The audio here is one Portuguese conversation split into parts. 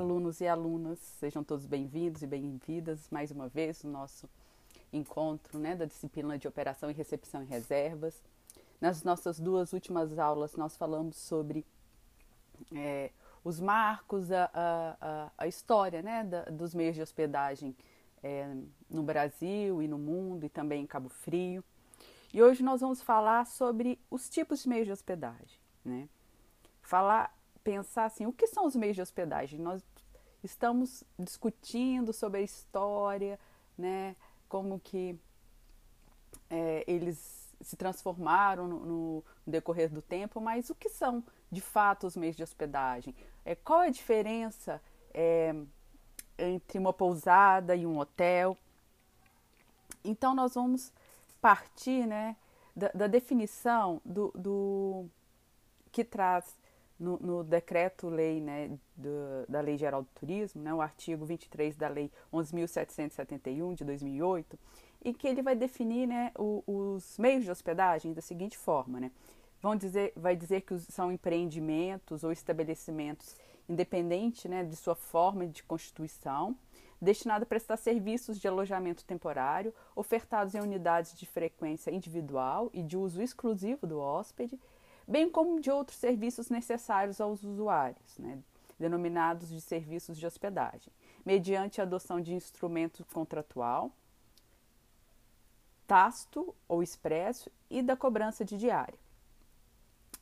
alunos e alunas, sejam todos bem-vindos e bem-vindas mais uma vez no nosso encontro né, da disciplina de operação e recepção em reservas. Nas nossas duas últimas aulas, nós falamos sobre é, os marcos, a, a, a história né, da, dos meios de hospedagem é, no Brasil e no mundo e também em Cabo Frio. E hoje nós vamos falar sobre os tipos de meios de hospedagem. Né? Falar, pensar assim, o que são os meios de hospedagem? Nós estamos discutindo sobre a história, né? como que é, eles se transformaram no, no, decorrer do tempo, mas o que são de fato os meios de hospedagem? É, qual é a diferença é, entre uma pousada e um hotel? Então nós vamos partir né, da, da definição do, do, que traz no, no decreto-lei né, da Lei Geral do Turismo, né, o artigo 23 da Lei 11.771 de 2008, em que ele vai definir né, o, os meios de hospedagem da seguinte forma, né? Vão dizer, vai dizer que são empreendimentos ou estabelecimentos independente né, de sua forma de constituição, destinado a prestar serviços de alojamento temporário, ofertados em unidades de frequência individual e de uso exclusivo do hóspede, bem como de outros serviços necessários aos usuários, né, denominados de serviços de hospedagem, mediante a adoção de instrumento contratual, tácito ou expresso e da cobrança de diária.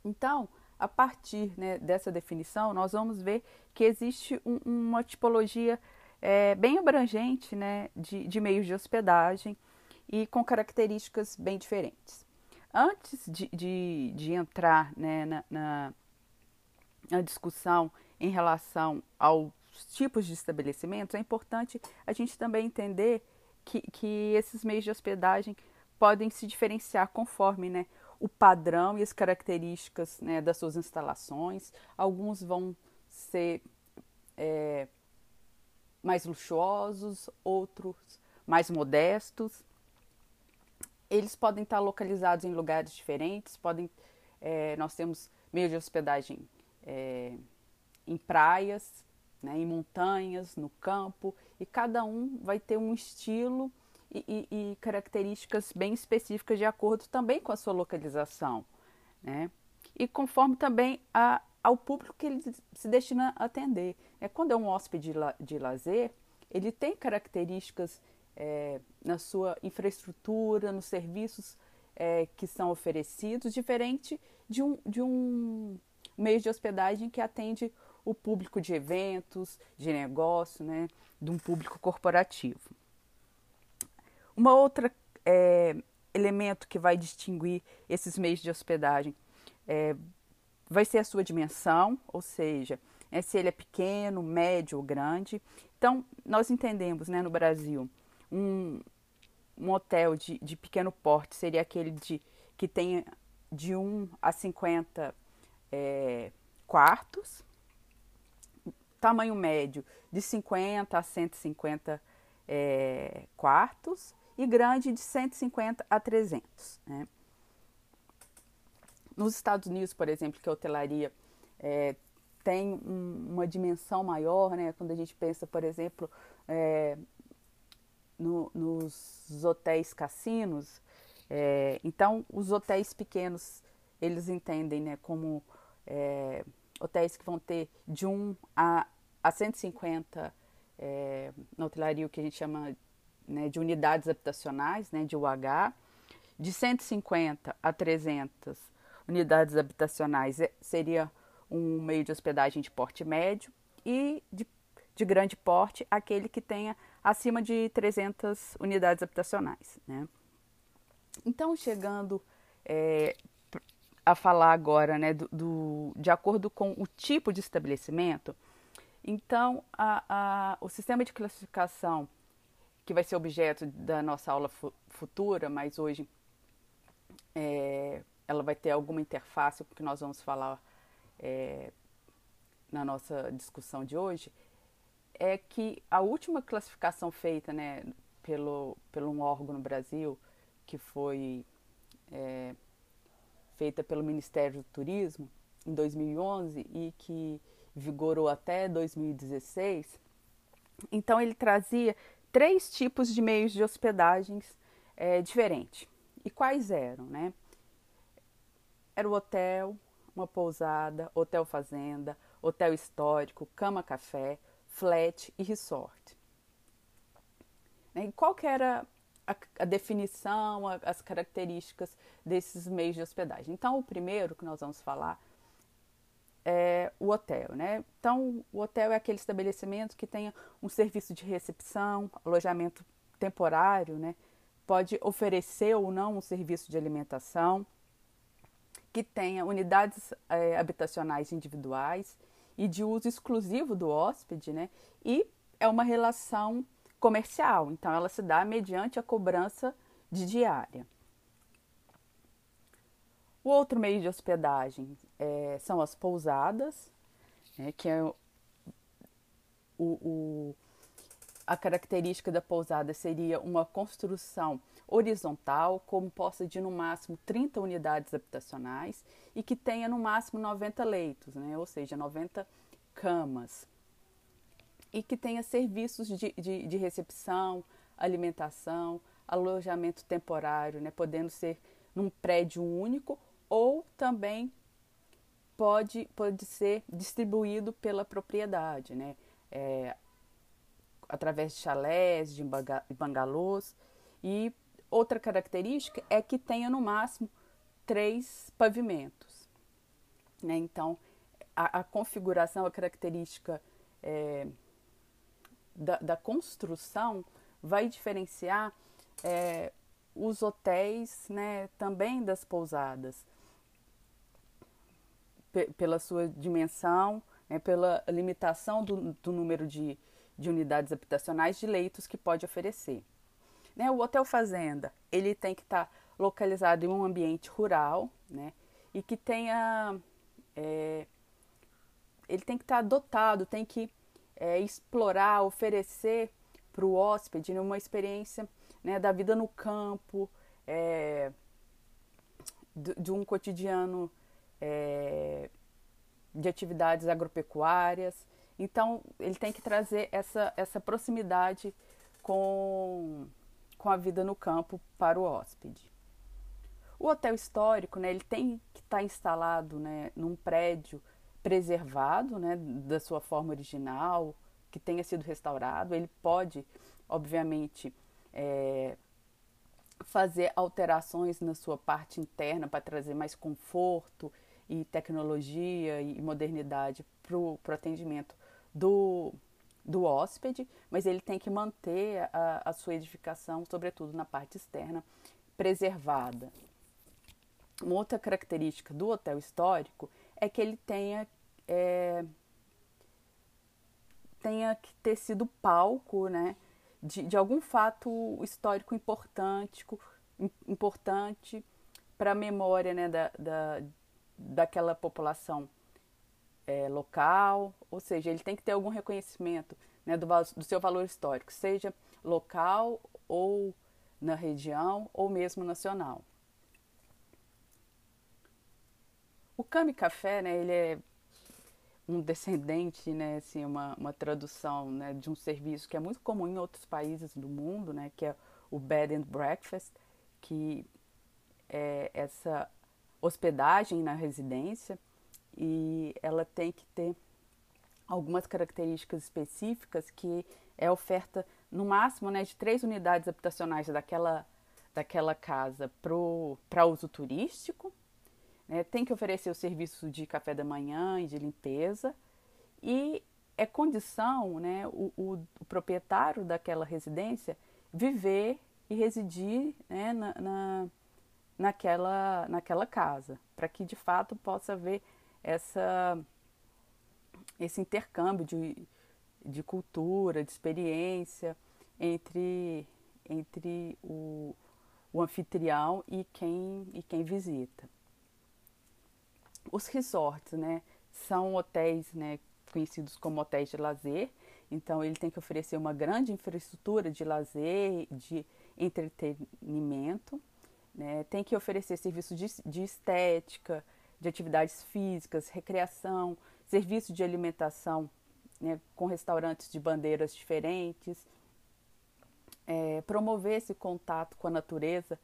Então, a partir né, dessa definição, nós vamos ver que existe um, uma tipologia é, bem abrangente né, de, de meios de hospedagem e com características bem diferentes. Antes de, de, de entrar né, na, na, na discussão em relação aos tipos de estabelecimentos, é importante a gente também entender que, que esses meios de hospedagem podem se diferenciar conforme né, o padrão e as características né, das suas instalações. Alguns vão ser é, mais luxuosos, outros mais modestos eles podem estar localizados em lugares diferentes, podem, é, nós temos meios de hospedagem é, em praias, né, em montanhas, no campo, e cada um vai ter um estilo e, e, e características bem específicas de acordo também com a sua localização, né? E conforme também a, ao público que ele se destina a atender. É, quando é um hóspede de, la, de lazer, ele tem características é, na sua infraestrutura, nos serviços é, que são oferecidos, diferente de um, de um meio de hospedagem que atende o público de eventos, de negócio, né, de um público corporativo. Uma outra é, elemento que vai distinguir esses meios de hospedagem é, vai ser a sua dimensão, ou seja, é, se ele é pequeno, médio ou grande. Então, nós entendemos né, no Brasil um, um hotel de, de pequeno porte seria aquele de, que tem de 1 a 50 é, quartos, tamanho médio de 50 a 150 é, quartos e grande de 150 a 300. Né? Nos Estados Unidos, por exemplo, que a hotelaria é, tem um, uma dimensão maior, né? quando a gente pensa, por exemplo, é, no, nos hotéis cassinos. É, então, os hotéis pequenos, eles entendem né, como é, hotéis que vão ter de 1 a, a 150 é, na hotelaria, o que a gente chama né, de unidades habitacionais, né, de UH, de 150 a 300 unidades habitacionais é, seria um meio de hospedagem de porte médio e de, de grande porte aquele que tenha acima de 300 unidades habitacionais. Né? Então, chegando é, a falar agora né, do, do, de acordo com o tipo de estabelecimento, então a, a, o sistema de classificação que vai ser objeto da nossa aula fu futura, mas hoje é, ela vai ter alguma interface que nós vamos falar é, na nossa discussão de hoje, é que a última classificação feita né, pelo, pelo um órgão no Brasil, que foi é, feita pelo Ministério do Turismo em 2011 e que vigorou até 2016. Então ele trazia três tipos de meios de hospedagens é, diferentes. E quais eram, né? Era o hotel, uma pousada, hotel fazenda, hotel histórico, cama café, flat e resort. Né, e qual que era a, a definição, a, as características desses meios de hospedagem? Então, o primeiro que nós vamos falar é o hotel, né? Então, o hotel é aquele estabelecimento que tenha um serviço de recepção, alojamento temporário, né? Pode oferecer ou não um serviço de alimentação, que tenha unidades é, habitacionais individuais e de uso exclusivo do hóspede, né? E é uma relação comercial, então ela se dá mediante a cobrança de diária. O outro meio de hospedagem é, são as pousadas, né, que é o, o, a característica da pousada seria uma construção horizontal, composta de no máximo 30 unidades habitacionais e que tenha no máximo 90 leitos, né, ou seja, 90 camas. E que tenha serviços de, de, de recepção, alimentação, alojamento temporário, né, podendo ser num prédio único ou também pode, pode ser distribuído pela propriedade, né, é, através de chalés, de bangalôs. E outra característica é que tenha no máximo três pavimentos. Né? Então, a, a configuração, a característica é, da, da construção vai diferenciar é, os hotéis né, também das pousadas, pela sua dimensão, né, pela limitação do, do número de, de unidades habitacionais de leitos que pode oferecer. Né, o hotel fazenda ele tem que estar tá localizado em um ambiente rural, né, e que tenha é, ele tem que estar tá dotado, tem que é, explorar, oferecer para o hóspede uma experiência né, da vida no campo, é, de, de, um cotidiano é, de atividades agropecuárias. Então, ele tem que trazer essa, essa proximidade com, com a vida no campo para o hóspede. O hotel histórico, né, ele tem que estar tá instalado né, num prédio preservado né, da sua forma original, que tenha sido restaurado. Ele pode, obviamente, é, fazer alterações na sua parte interna para trazer mais conforto e tecnologia e modernidade para o atendimento do, do hóspede, mas ele tem que manter a, a sua edificação, sobretudo na parte externa, preservada. Uma outra característica do hotel histórico é que ele tenha, é, tenha que ter sido palco né, de, de algum fato histórico importante, importante para a memória né, da, da, daquela população é, local, ou seja, ele tem que ter algum reconhecimento né, do, do seu valor histórico, seja local ou na região ou mesmo nacional. O Kami Café, né, ele é um descendente, né, assim, uma, uma tradução né, de um serviço que é muito comum em outros países do mundo, né, que é o Bed and Breakfast, que é essa hospedagem na residência e ela tem que ter algumas características específicas que é oferta no máximo né, de três unidades habitacionais daquela, daquela casa para uso turístico né? Tem que oferecer o serviço de café da manhã e de limpeza e é condição né, o, o, o proprietário daquela residência viver e residir né, na, na, naquela, naquela casa, para que de fato possa haver essa, esse intercâmbio de, de cultura, de experiência entre, entre o, o anfitrião e quem, e quem visita. Os resorts, né, são hotéis, né, conhecidos como hotéis de lazer. Então ele tem que oferecer uma grande infraestrutura de lazer, de entretenimento, né? Tem que oferecer serviços de, de estética, de atividades físicas, recreação, serviço de alimentação né, com restaurantes de bandeiras diferentes, é, promover esse contato com a natureza,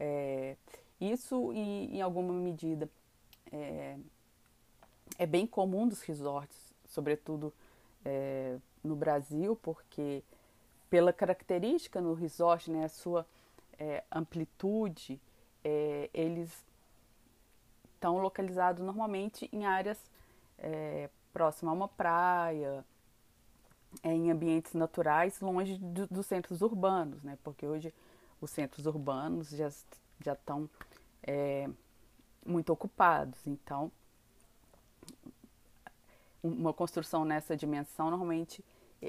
é, isso em, em, alguma medida é, é, bem comum dos resorts, sobretudo é, no Brasil, porque pela característica no resort, né, a sua é, amplitude, é, eles estão localizados normalmente em áreas é, próximas a uma praia, é, em ambientes naturais, longe do, dos centros urbanos, né? Porque hoje os centros urbanos já, já estão é, muito ocupados. Então, uma construção nessa dimensão normalmente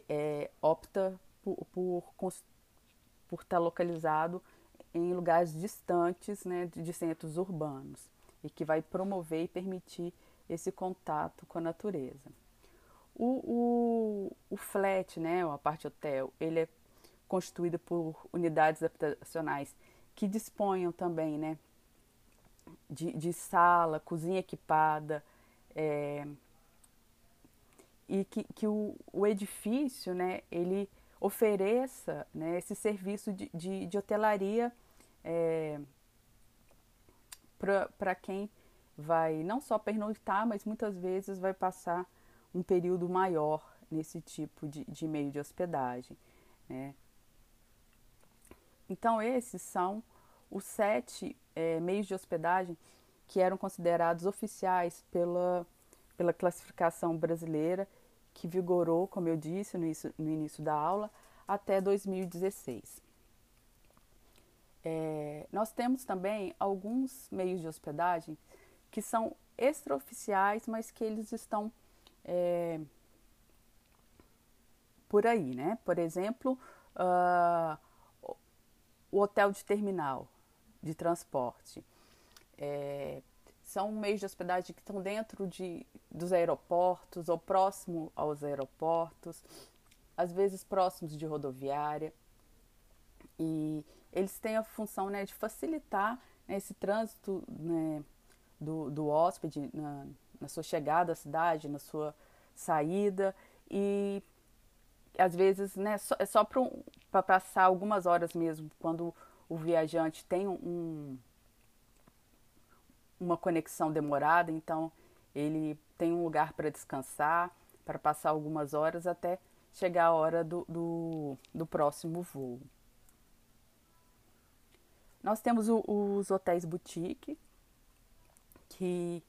é, opta por, por, estar localizado em lugares distantes né, de centros urbanos e que vai promover e permitir esse contato com a natureza. O, o, o flat, né, a parte hotel, ele é constituído por unidades habitacionais que disponham também né, de, de sala, cozinha equipada, é, e que, que o, o, edifício né, ele ofereça né, esse serviço de, de, de hotelaria é, para quem vai não só pernoitar, mas muitas vezes vai passar um período maior nesse tipo de, de meio de hospedagem. Né? Então, esses são os sete é, meios de hospedagem que eram considerados oficiais pela, pela classificação brasileira, que vigorou, como eu disse no no início da aula, até 2016. É, nós temos também alguns meios de hospedagem que são extraoficiais, mas que eles estão é, por aí, né? Por exemplo, uh, o hotel de terminal de transporte. É, são meios de hospedagem que estão dentro de, dos aeroportos ou próximo aos aeroportos, às vezes próximos de rodoviária. E eles têm a função né, de facilitar né, esse trânsito né, do, do hóspede na, na sua chegada à cidade, na sua saída e às vezes né, só, é só para passar algumas horas mesmo, quando o viajante tem um, uma conexão demorada, então ele tem um lugar para descansar, para passar algumas horas até chegar a hora do, do, do próximo voo. Nós temos o, os hotéis boutique, que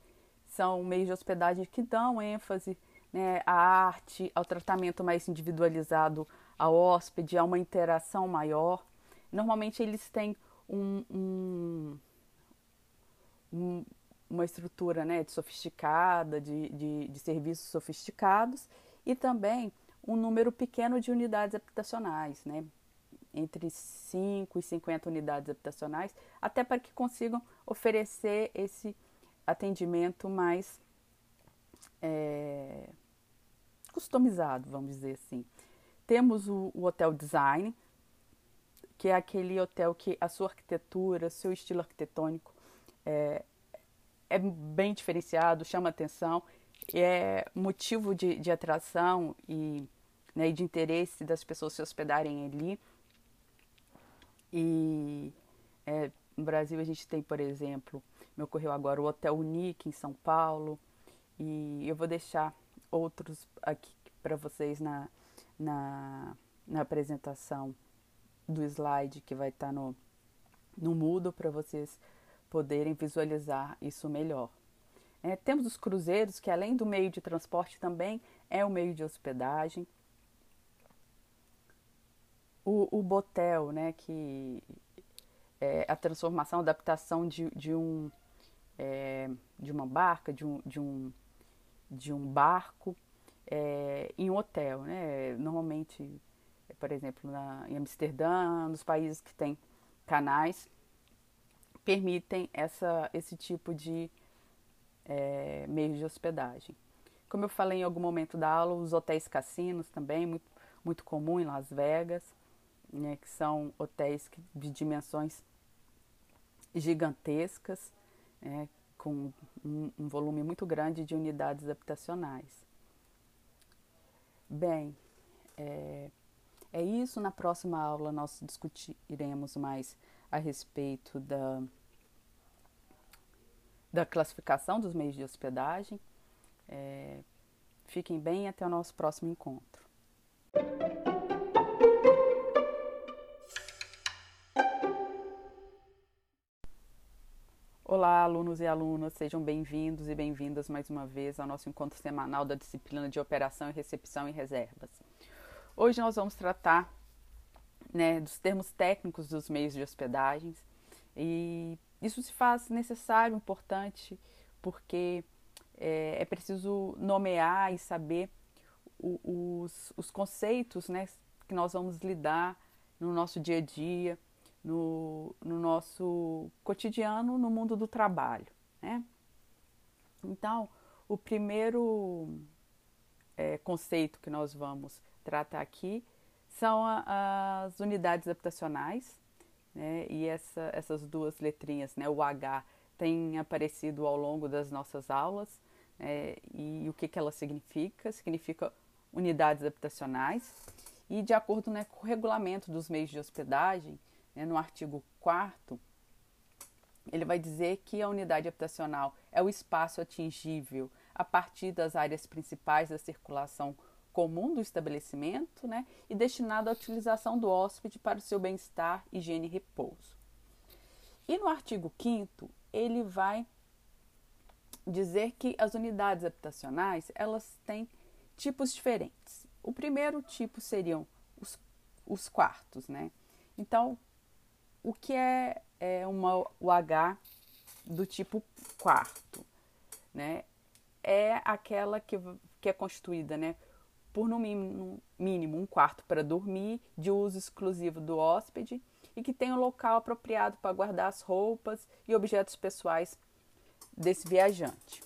são meios de hospedagem que dão ênfase né, à arte, ao tratamento mais individualizado ao hóspede, a uma interação maior. Normalmente eles têm um, um, um, uma estrutura né, de sofisticada, de, de, de serviços sofisticados e também um número pequeno de unidades habitacionais, né, entre 5 e 50 unidades habitacionais, até para que consigam oferecer esse atendimento mais é, customizado, vamos dizer assim. Temos o, o, hotel design, que é aquele hotel que a sua arquitetura, seu estilo arquitetônico é, é bem diferenciado, chama atenção, é motivo de, de atração e né, de interesse das pessoas se hospedarem ali. E é, no Brasil a gente tem, por exemplo, me ocorreu agora o Hotel Unique em São Paulo, e eu vou deixar outros aqui para vocês na, na, na, apresentação do slide que vai estar tá no, no Moodle para vocês poderem visualizar isso melhor. É, temos os cruzeiros, que além do meio de transporte também é o meio de hospedagem. O, o botel, né, que é a transformação, a adaptação de, de um é, de uma barca, de um, de um, de um barco é, em um hotel. Né? Normalmente, por exemplo, na, em Amsterdã, nos países que têm canais, permitem essa, esse tipo de é, meio de hospedagem. Como eu falei em algum momento da aula, os hotéis cassinos também, muito, muito comum em Las Vegas, né, que são hotéis de dimensões gigantescas, né, com um, um volume muito grande de unidades habitacionais. Bem, é, é isso. Na próxima aula nós discutiremos mais a respeito da, da classificação dos meios de hospedagem. É, fiquem bem e até o nosso próximo encontro. Olá, alunos e alunas, sejam bem-vindos e bem-vindas mais uma vez ao nosso encontro semanal da disciplina de Operação e Recepção e Reservas. Hoje nós vamos tratar né, dos termos técnicos dos meios de hospedagens e isso se faz necessário, importante, porque é, é preciso nomear e saber o, os, os conceitos né, que nós vamos lidar no nosso dia a dia no, no nosso cotidiano no mundo do trabalho. Né? Então, o primeiro é, conceito que nós vamos tratar aqui são a, as unidades habitacionais, né? e essa, essas duas letrinhas, né? o H, tem aparecido ao longo das nossas aulas, né? e o que, que ela significa? Significa unidades habitacionais, e de acordo né, com o regulamento dos meios de hospedagem, né, no artigo 4 ele vai dizer que a unidade habitacional é o espaço atingível a partir das áreas principais da circulação comum do estabelecimento né, e destinado à utilização do hóspede para o seu bem-estar, higiene e repouso. E no artigo 5 ele vai dizer que as unidades habitacionais elas têm tipos diferentes. O primeiro tipo seriam os, os quartos, né? Então, o que é, é uma UH do tipo quarto? Né? É aquela que, que é constituída né, por no mínimo, mínimo um quarto para dormir, de uso exclusivo do hóspede e que tem um local apropriado para guardar as roupas e objetos pessoais desse viajante.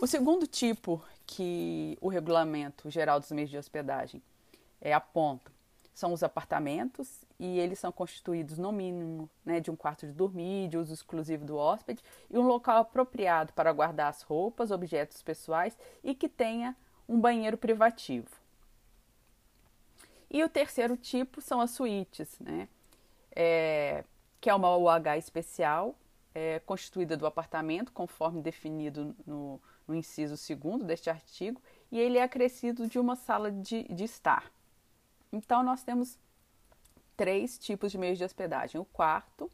O segundo tipo que o Regulamento Geral dos Meios de Hospedagem é, aponta são os apartamentos e eles são constituídos no mínimo né, de um quarto de dormir, de uso exclusivo do hóspede e um local apropriado para guardar as roupas, objetos pessoais e que tenha um banheiro privativo. E o terceiro tipo são as suítes, né, é, que é uma UH especial é, constituída do apartamento, conforme definido no, no inciso segundo deste artigo, e ele é acrescido de uma sala de, de estar. Então, nós temos três tipos de meios de hospedagem: o quarto,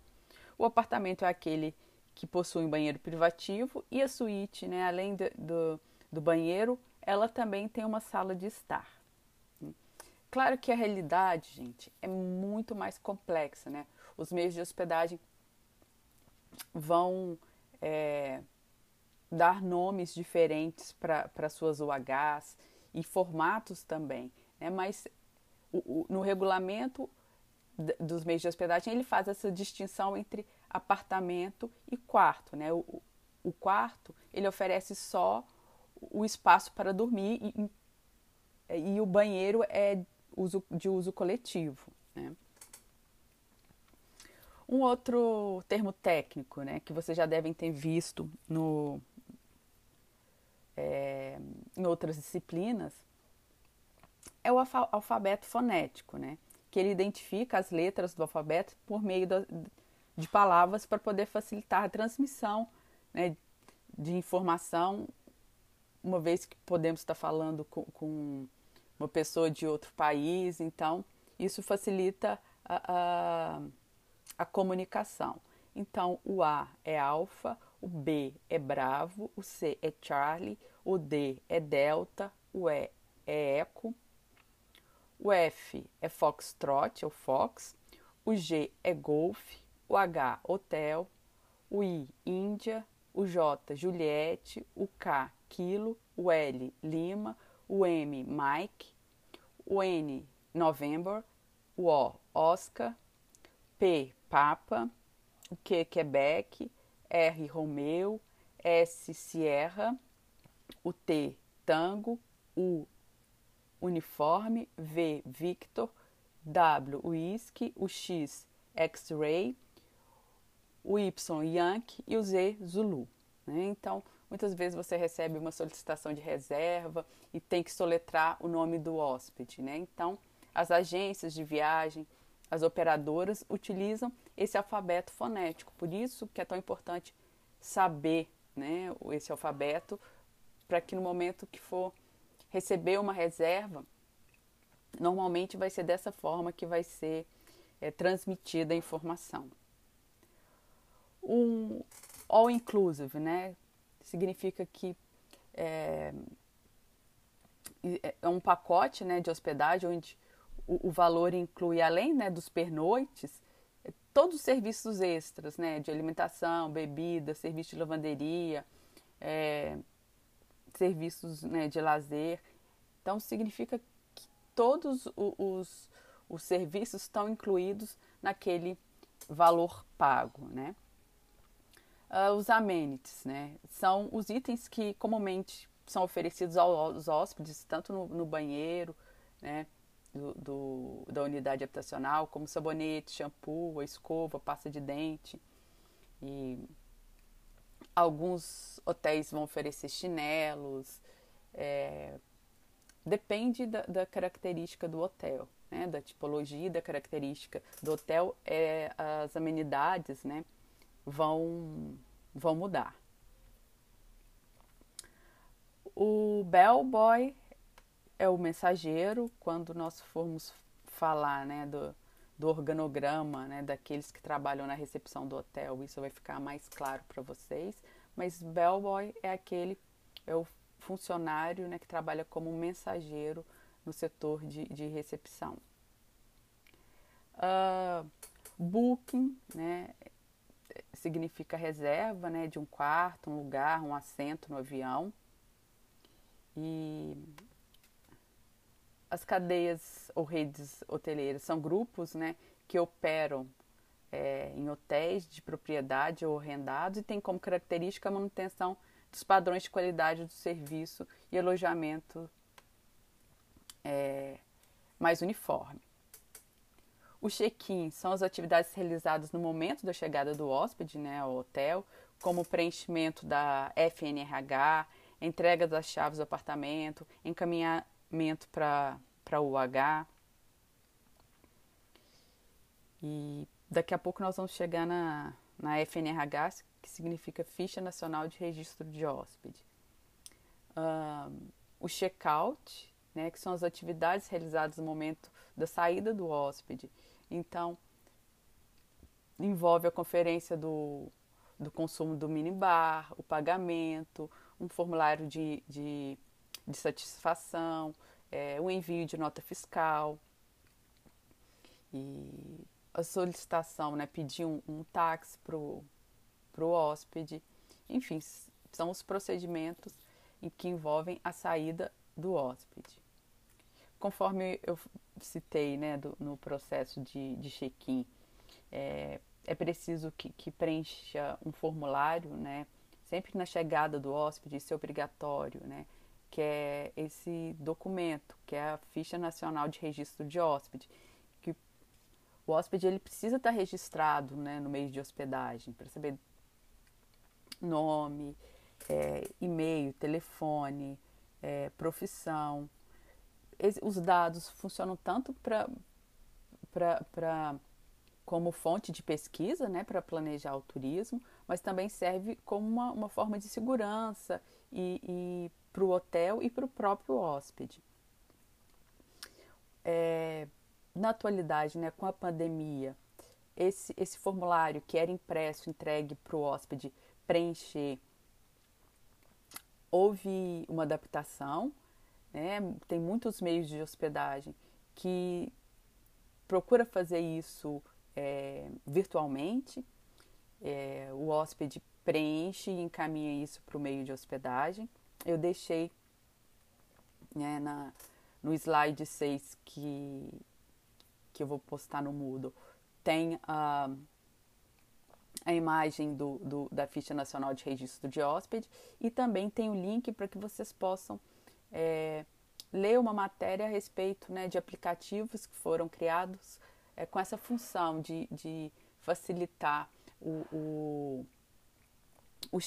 o apartamento é aquele que possui um banheiro privativo, e a suíte, né, além do, do, do banheiro, ela também tem uma sala de estar. Claro que a realidade, gente, é muito mais complexa, né? Os meios de hospedagem vão é, dar nomes diferentes para suas UHs e formatos também, né? Mas o, o, no regulamento dos meios de hospedagem, ele faz essa distinção entre apartamento e quarto. Né? O, o quarto, ele oferece só o espaço para dormir e, e o banheiro é uso, de uso coletivo. Né? Um outro termo técnico, né, que vocês já devem ter visto no, é, em outras disciplinas, é o alfabeto fonético, né? Que ele identifica as letras do alfabeto por meio do, de palavras para poder facilitar a transmissão né, de informação, uma vez que podemos estar falando com, com uma pessoa de outro país, então isso facilita a, a, a comunicação. Então, o A é alfa, o B é bravo, o C é Charlie, o D é delta, o E é eco, o F é Foxtrot, ou Fox. O G é Golf. O H, Hotel. O I, Índia. O J, Juliette. O K, Kilo. O L, Lima. O M, Mike. O N, November. O O, Oscar. P, Papa. O Q, Quebec. R, Romeu. S, Sierra. O T, Tango. U, uniforme, V, Victor, W, whisky, o X, X-ray, o Y Yankee e o Z Zulu. Né? Então, muitas vezes você recebe uma solicitação de reserva e tem que soletrar o nome do hóspede. Né? Então, as agências de viagem, as operadoras utilizam esse alfabeto fonético. Por isso que é tão importante saber né, esse alfabeto para que no momento que for receber uma reserva, normalmente vai ser dessa forma que vai ser é, transmitida a informação. Um all inclusive, né, significa que é, é um pacote né, de hospedagem onde o, o valor inclui, além né, dos pernoites, é, todos os serviços extras, né, de alimentação, bebida, serviço de lavanderia, é, serviços né, de lazer. Então, significa que todos os, os serviços estão incluídos naquele valor pago, né? Uh, os amenities, né? São os itens que comumente são oferecidos aos hóspedes, tanto no, no banheiro, né? Do, do, da unidade habitacional, como sabonete, shampoo, escova, pasta de dente. E alguns hotéis vão oferecer chinelos. É, depende da, da, característica do hotel, né? Da tipologia, da característica do hotel, é, as amenidades, né? vão, vão mudar. O bellboy é o mensageiro, quando nós formos falar né, do, do organograma né, daqueles que trabalham na recepção do hotel, isso vai ficar mais claro para vocês. Mas bellboy é aquele, é o funcionário né, que trabalha como mensageiro no setor de, de recepção. Uh, booking, né, significa reserva né, de um quarto, um lugar, um assento no avião. E as cadeias ou redes hoteleiras são grupos né, que operam é, em hotéis de propriedade ou arrendados e tem como característica a manutenção dos padrões de qualidade do serviço e alojamento é, mais uniforme. O check-in são as atividades realizadas no momento da chegada do hóspede né, ao hotel, como preenchimento da FNRH, entrega das chaves do apartamento, encaminhamento para o UH. E daqui a pouco nós vamos chegar na, na FNRH, que significa Ficha Nacional de Registro de Hóspede. Um, o check-out, né, que são as atividades realizadas no momento da saída do hóspede. Então, envolve a conferência do, do consumo do minibar, o pagamento, um formulário de, de, de satisfação, é, o envio de nota fiscal e a solicitação, né, pedir um, um táxi para o hóspede. Enfim, são os procedimentos em que envolvem a saída do hóspede. Conforme eu citei né, do, no processo de, de check-in, é, é preciso que, que, preencha um formulário, né, sempre na chegada do hóspede, isso é obrigatório, né, que é esse documento, que é a Ficha Nacional de Registro de Hóspede, que o hóspede ele precisa estar registrado né, no meio de hospedagem para saber nome, é, e-mail, telefone, é, profissão, os dados funcionam tanto para como fonte de pesquisa, né, para planejar o turismo, mas também serve como uma, uma forma de segurança e, e para o hotel e para o próprio hóspede. É, na atualidade, né, com a pandemia, esse, esse formulário que era impresso, entregue para o hóspede preencher, houve uma adaptação, né? Tem muitos meios de hospedagem que procura fazer isso é, virtualmente. É, o hóspede preenche e encaminha isso para o meio de hospedagem. Eu deixei né, na, no slide 6 que, que eu vou postar no Moodle, tem a, a imagem do, do, da ficha nacional de registro de hóspede e também tem o link para que vocês possam é, ler uma matéria a respeito né, de aplicativos que foram criados é, com essa função de, de facilitar o, o, o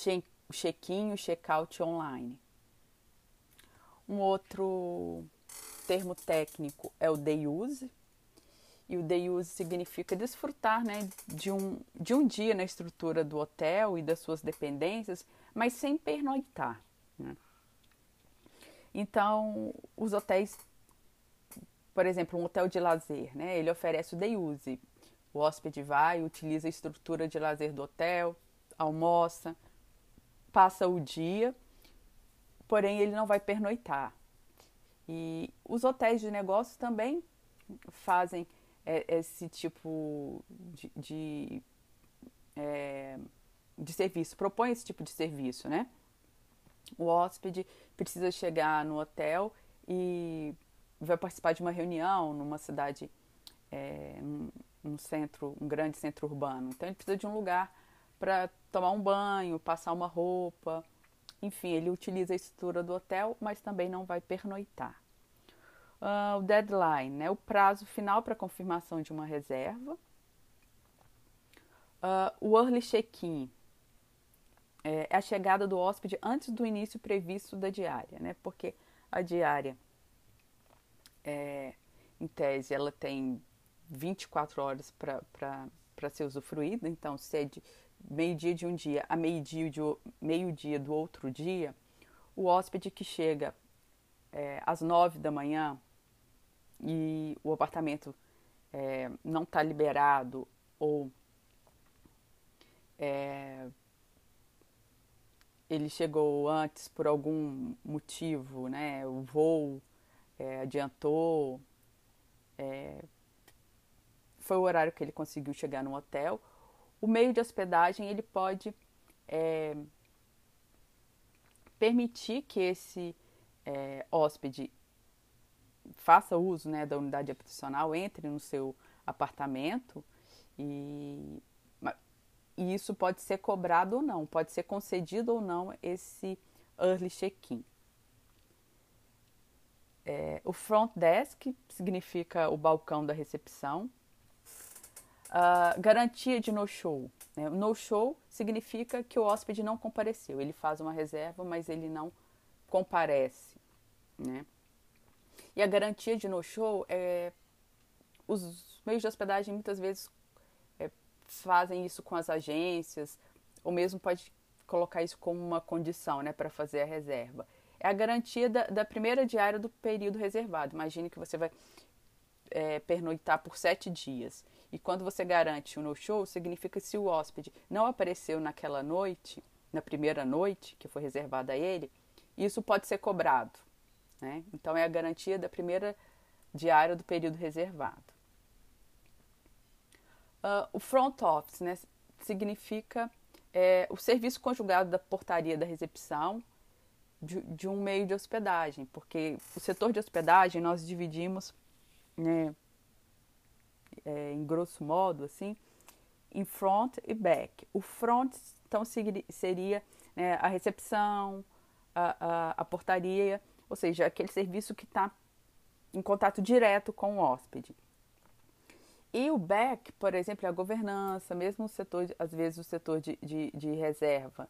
check-in, o check-out online. Um outro termo técnico é o day use, e o day use significa desfrutar né, de, um, de um dia na estrutura do hotel e das suas dependências, mas sem pernoitar. Né? Então, os hotéis, por exemplo, um hotel de lazer, né, ele oferece o day use. O hóspede vai, utiliza a estrutura de lazer do hotel, almoça, passa o dia, porém ele não vai pernoitar. E os hotéis de negócios também fazem é, esse tipo de, de, é, de serviço, propõe esse tipo de serviço, né? O hóspede precisa chegar no hotel e vai participar de uma reunião numa cidade, é, centro, um grande centro urbano. Então ele precisa de um lugar para tomar um banho, passar uma roupa, enfim, ele utiliza a estrutura do hotel, mas também não vai pernoitar uh, o deadline, né, o prazo final para confirmação de uma reserva. Uh, o early check-in é, é a chegada do hóspede antes do início previsto da diária, né? Porque a diária, é, em tese, ela tem 24 horas para ser usufruída. Então, se é de meio-dia de um dia a meio-dia meio -dia do outro dia, o hóspede que chega é, às 9 da manhã e o apartamento é, não está liberado ou é, ele chegou antes por algum motivo, né? O voo é, adiantou, é, foi o horário que ele conseguiu chegar no hotel. O meio de hospedagem ele pode é, permitir que esse é, hóspede faça uso né, da unidade habitacional, entre no seu apartamento e, e isso pode ser cobrado ou não, pode ser concedido ou não esse early check-in. É, o front desk significa o balcão da recepção. Uh, garantia de no-show. Né? No-show significa que o hóspede não compareceu. Ele faz uma reserva, mas ele não comparece. Né? E a garantia de no-show é. Os meios de hospedagem muitas vezes é, fazem isso com as agências, ou mesmo pode colocar isso como uma condição né, para fazer a reserva. É a garantia da, da, primeira diária do período reservado. Imagine que você vai é, pernoitar por sete dias. E quando você garante o no-show, significa que se o hóspede não apareceu naquela noite, na primeira noite que foi reservada a ele, isso pode ser cobrado. Né? Então, é a garantia da primeira diária do período reservado. Uh, o front office né, significa é, o serviço conjugado da portaria da recepção de, de, um meio de hospedagem, porque o setor de hospedagem nós dividimos, né, é, em grosso modo, assim, em front e back. O front, então, seria né, a recepção, a, a, a portaria ou seja, aquele serviço que está em contato direto com o hóspede. E o back, por exemplo, é a governança, mesmo o setor, às vezes o setor de, de, de reserva,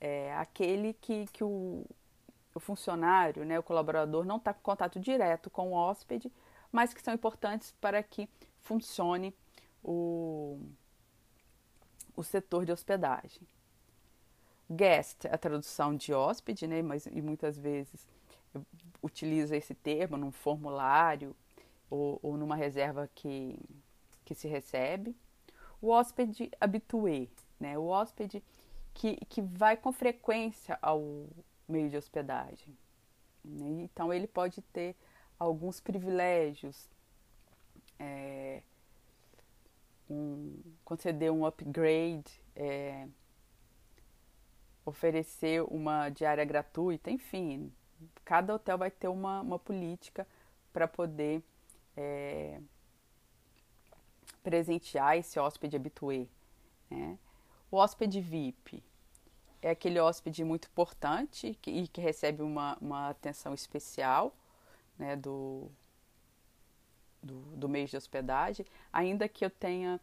é aquele que, que o, o funcionário, né, o colaborador, não está em contato direto com o hóspede, mas que são importantes para que funcione o, o setor de hospedagem. Guest, a tradução de hóspede, né, mas e muitas vezes utiliza esse termo num formulário ou, ou numa reserva que, que se recebe. O hóspede habitué, né? o hóspede que, que vai com frequência ao meio de hospedagem. Né? Então, ele pode ter alguns privilégios, é, um, conceder um upgrade, é, oferecer uma diária gratuita, enfim, cada hotel vai ter uma, uma política para poder é, presentear esse hóspede habitué. Né? O hóspede VIP é aquele hóspede muito importante que, e que recebe uma, uma atenção especial né, do, do, do mês de hospedagem, ainda que eu tenha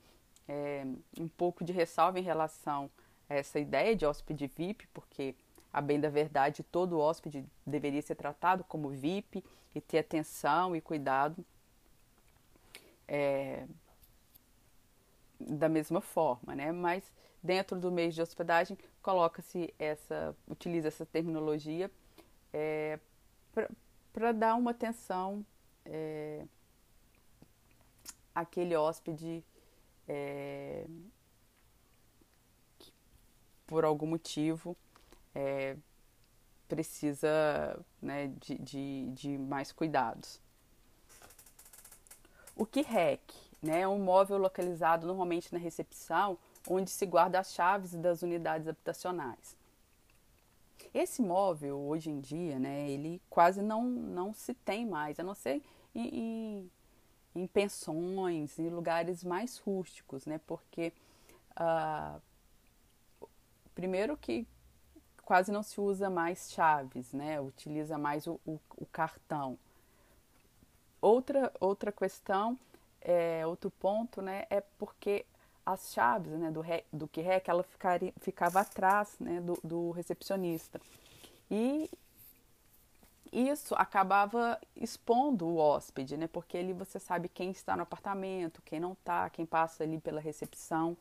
é, um pouco de ressalva em relação a essa ideia de hóspede VIP, porque, a bem da verdade, todo hóspede deveria ser tratado como VIP e ter atenção e cuidado é, da mesma forma, né? Mas dentro do mês de hospedagem coloca-se essa, utiliza essa terminologia é, para dar uma atenção é, àquele hóspede é, que, por algum motivo é, precisa né, de, de, de, mais cuidados. O que REC né, é um móvel localizado normalmente na recepção, onde se guarda as chaves das unidades habitacionais. Esse móvel, hoje em dia, né, ele quase não, não se tem mais, a não ser em, em, em pensões, em lugares mais rústicos, né, porque, uh, primeiro que quase não se usa mais chaves, né, utiliza mais o, o, o cartão. Outra, outra questão, é, outro ponto, né, é porque as chaves né, do, do QREC, ela ficaria, ficava atrás né, do, do recepcionista. E isso acabava expondo o hóspede, né? Porque ali você sabe quem está no apartamento, quem não está, quem passa ali pela recepção.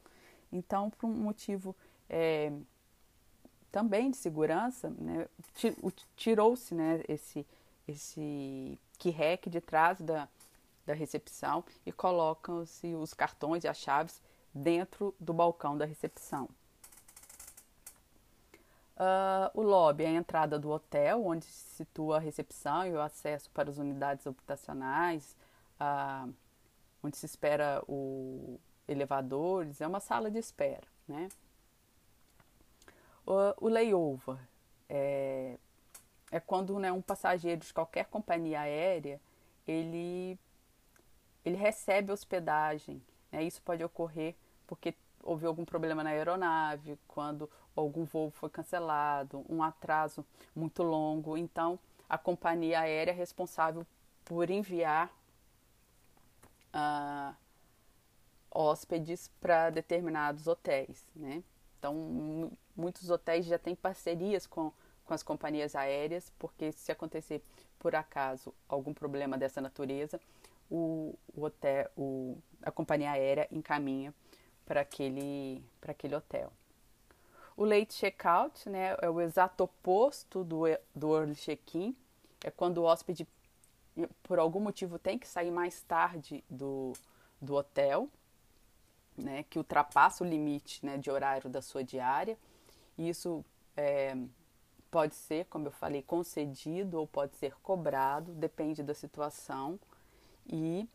Então, por um motivo é, também de segurança, né, tirou-se né, esse, esse QREC de trás da, da recepção e colocam-se os cartões e as chaves dentro do balcão da recepção. Uh, o lobby é a entrada do hotel, onde se situa a recepção e o acesso para as unidades habitacionais, uh, onde se espera o elevadores, é uma sala de espera. Né? O, o layover é, é quando né, um passageiro de qualquer companhia aérea ele, ele recebe hospedagem. Né? Isso pode ocorrer porque houve algum problema na aeronave, quando algum voo foi cancelado, um atraso muito longo. Então, a companhia aérea é responsável por enviar uh, hóspedes para determinados hotéis, né? Então, muitos hotéis já têm parcerias com, com as companhias aéreas, porque se acontecer por acaso algum problema dessa natureza, o, o hotel, o, a companhia aérea encaminha para aquele, aquele hotel. O late checkout né, é o exato oposto do, do early check-in, é quando o hóspede, por algum motivo, tem que sair mais tarde do, do hotel, né, que ultrapassa o limite né, de horário da sua diária. Isso é, pode ser, como eu falei, concedido ou pode ser cobrado, depende da situação. E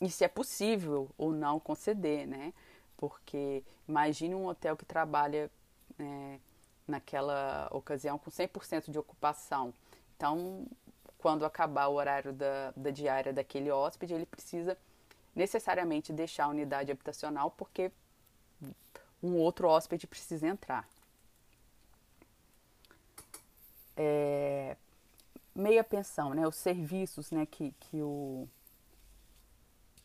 e se é possível ou não conceder, né? Porque imagine um hotel que trabalha é, naquela ocasião com 100% de ocupação. Então, quando acabar o horário da, da diária daquele hóspede, ele precisa necessariamente deixar a unidade habitacional porque um outro hóspede precisa entrar. É, meia pensão, né? Os serviços né, que, que o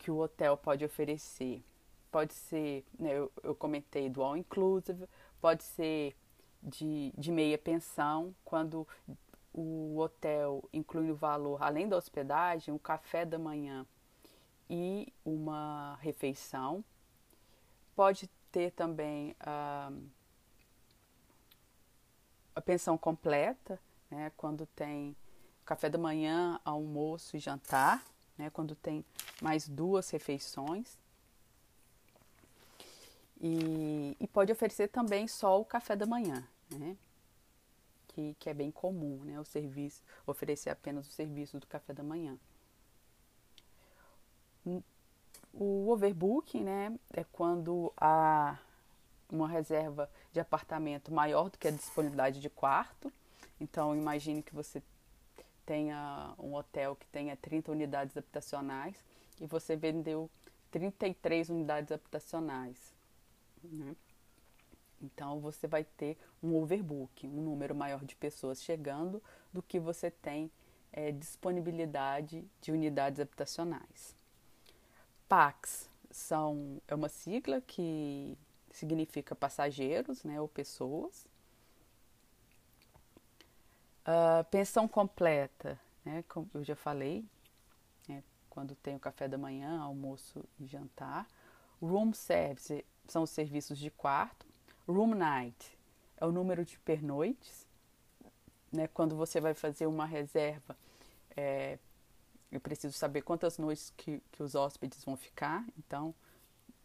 que o hotel pode oferecer. Pode ser, né, eu, eu comentei do all inclusive, pode ser de, de meia pensão, quando o hotel inclui o valor, além da hospedagem, o café da manhã e uma refeição. Pode ter também a, a pensão completa, né, quando tem café da manhã, almoço e jantar né, quando tem mais duas refeições. E, e, pode oferecer também só o café da manhã, né, que, que é bem comum, né, o serviço, oferecer apenas o serviço do café da manhã. O overbooking, né, é quando há uma reserva de apartamento maior do que a disponibilidade de quarto. Então, imagine que você tenha um hotel que tenha 30 unidades habitacionais e você vendeu 33 unidades habitacionais. Né? Então você vai ter um overbook, um número maior de pessoas chegando do que você tem é, disponibilidade de unidades habitacionais. PACs são, é uma sigla que significa passageiros, né, ou pessoas. Uh, pensão completa, né, como eu já falei, né, quando tem o café da manhã, almoço e jantar. Room service são os serviços de quarto. Room night é o número de pernoites. Né, quando você vai fazer uma reserva, é, eu preciso saber quantas noites que, que os hóspedes vão ficar. Então,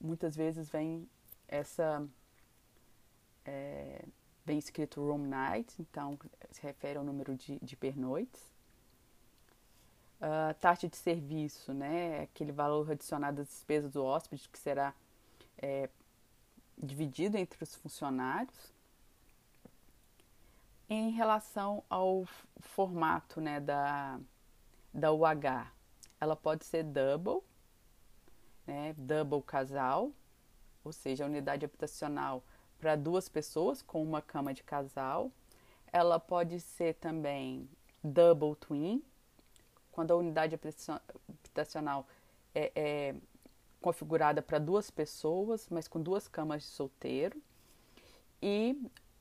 muitas vezes vem essa é, vem escrito room night, então se refere ao número de, de pernoites. Uh, taxa de serviço, né, aquele valor adicionado às despesas do hóspede que será é, dividido entre os funcionários. Em relação ao formato né, da, da UH, ela pode ser double, né, double casal, ou seja, a unidade habitacional para duas pessoas com uma cama de casal. Ela pode ser também double twin, quando a unidade habitacional é, é configurada para duas pessoas, mas com duas camas de solteiro. E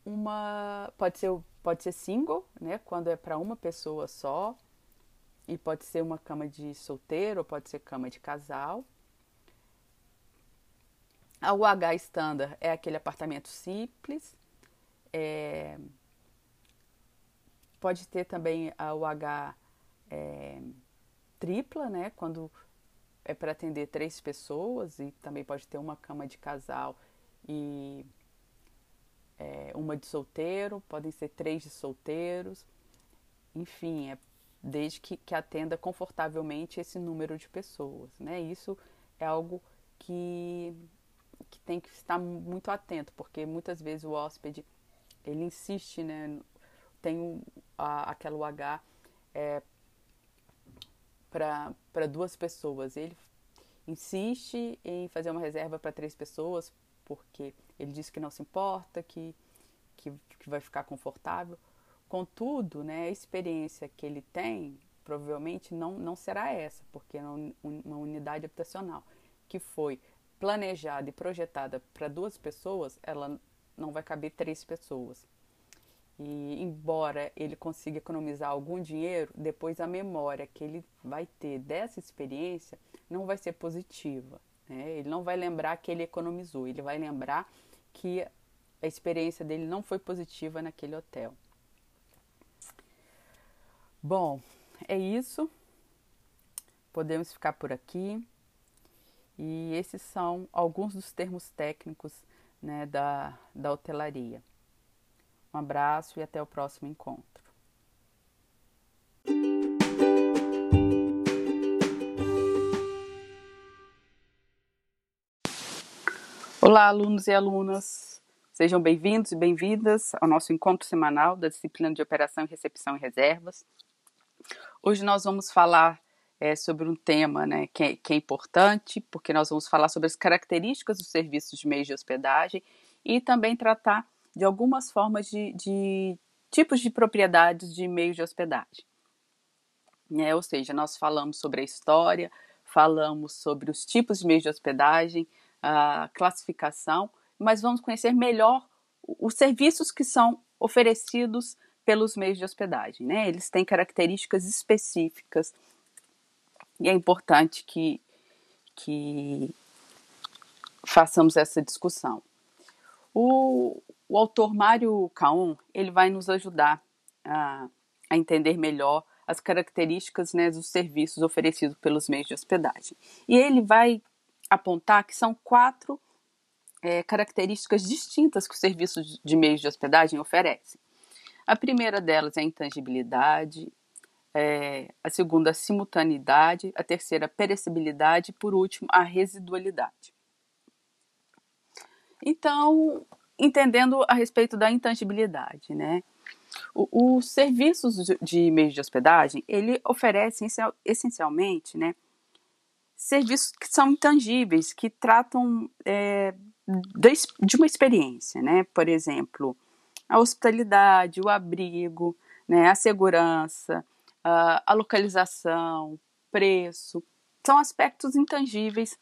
uma pode ser pode ser single, né, quando é para uma pessoa só. E pode ser uma cama de solteiro, ou pode ser cama de casal. A UH Standard é aquele apartamento simples. É, pode ter também a UH é, tripla, né? Quando é para atender três pessoas e também pode ter uma cama de casal e é, uma de solteiro, podem ser três de solteiros, enfim, é desde que, que atenda confortavelmente esse número de pessoas, né? Isso é algo que que tem que estar muito atento, porque muitas vezes o hóspede ele insiste, né? Tem a, aquela H é, para duas pessoas. Ele insiste em fazer uma reserva para três pessoas, porque ele diz que não se importa, que, que, que vai ficar confortável. Contudo, né, a experiência que ele tem provavelmente não, não será essa, porque é uma unidade habitacional que foi planejada e projetada para duas pessoas, ela não vai caber três pessoas. E embora ele consiga economizar algum dinheiro, depois a memória que ele vai ter dessa experiência não vai ser positiva. Né? Ele não vai lembrar que ele economizou, ele vai lembrar que a experiência dele não foi positiva naquele hotel. Bom, é isso. Podemos ficar por aqui. E esses são alguns dos termos técnicos né, da, da hotelaria. Um abraço e até o próximo encontro. Olá, alunos e alunas. Sejam bem-vindos e bem-vindas ao nosso encontro semanal da disciplina de Operação, Recepção e Reservas. Hoje nós vamos falar é, sobre um tema né, que, é, que é importante, porque nós vamos falar sobre as características dos serviços de meios de hospedagem e também tratar de algumas formas de, de tipos de propriedades de meios de hospedagem. É, ou seja, nós falamos sobre a história, falamos sobre os tipos de meios de hospedagem, a classificação, mas vamos conhecer melhor os serviços que são oferecidos pelos meios de hospedagem. Né? Eles têm características específicas e é importante que, que façamos essa discussão. O, o autor Mário Caon, ele vai nos ajudar a, a entender melhor as características né, dos serviços oferecidos pelos meios de hospedagem. E ele vai apontar que são quatro é, características distintas que os serviços de meios de hospedagem oferecem. A primeira delas é a intangibilidade, é, a segunda, a simultaneidade, a terceira, a perecibilidade e, por último, a residualidade. Então, entendendo a respeito da intangibilidade, né? Os serviços de meios de hospedagem, ele oferece essencialmente, né, serviços que são intangíveis, que tratam é, de uma experiência, né? Por exemplo, a hospitalidade, o abrigo, né, a segurança, uh, a localização, preço, são aspectos intangíveis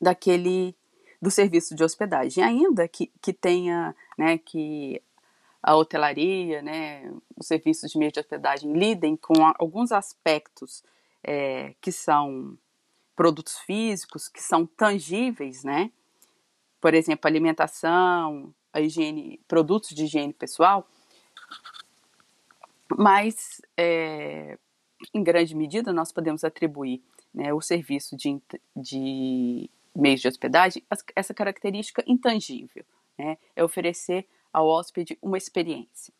daquele do serviço de hospedagem, ainda que, que tenha, né, que a hotelaria, né, os serviços de meio de hospedagem lidem com alguns aspectos é, que são produtos físicos, que são tangíveis, né, por exemplo, alimentação, a higiene, produtos de higiene pessoal, mas é, em grande medida nós podemos atribuir né, o serviço de, de meios de hospedagem essa característica intangível, né, é oferecer ao hóspede uma experiência.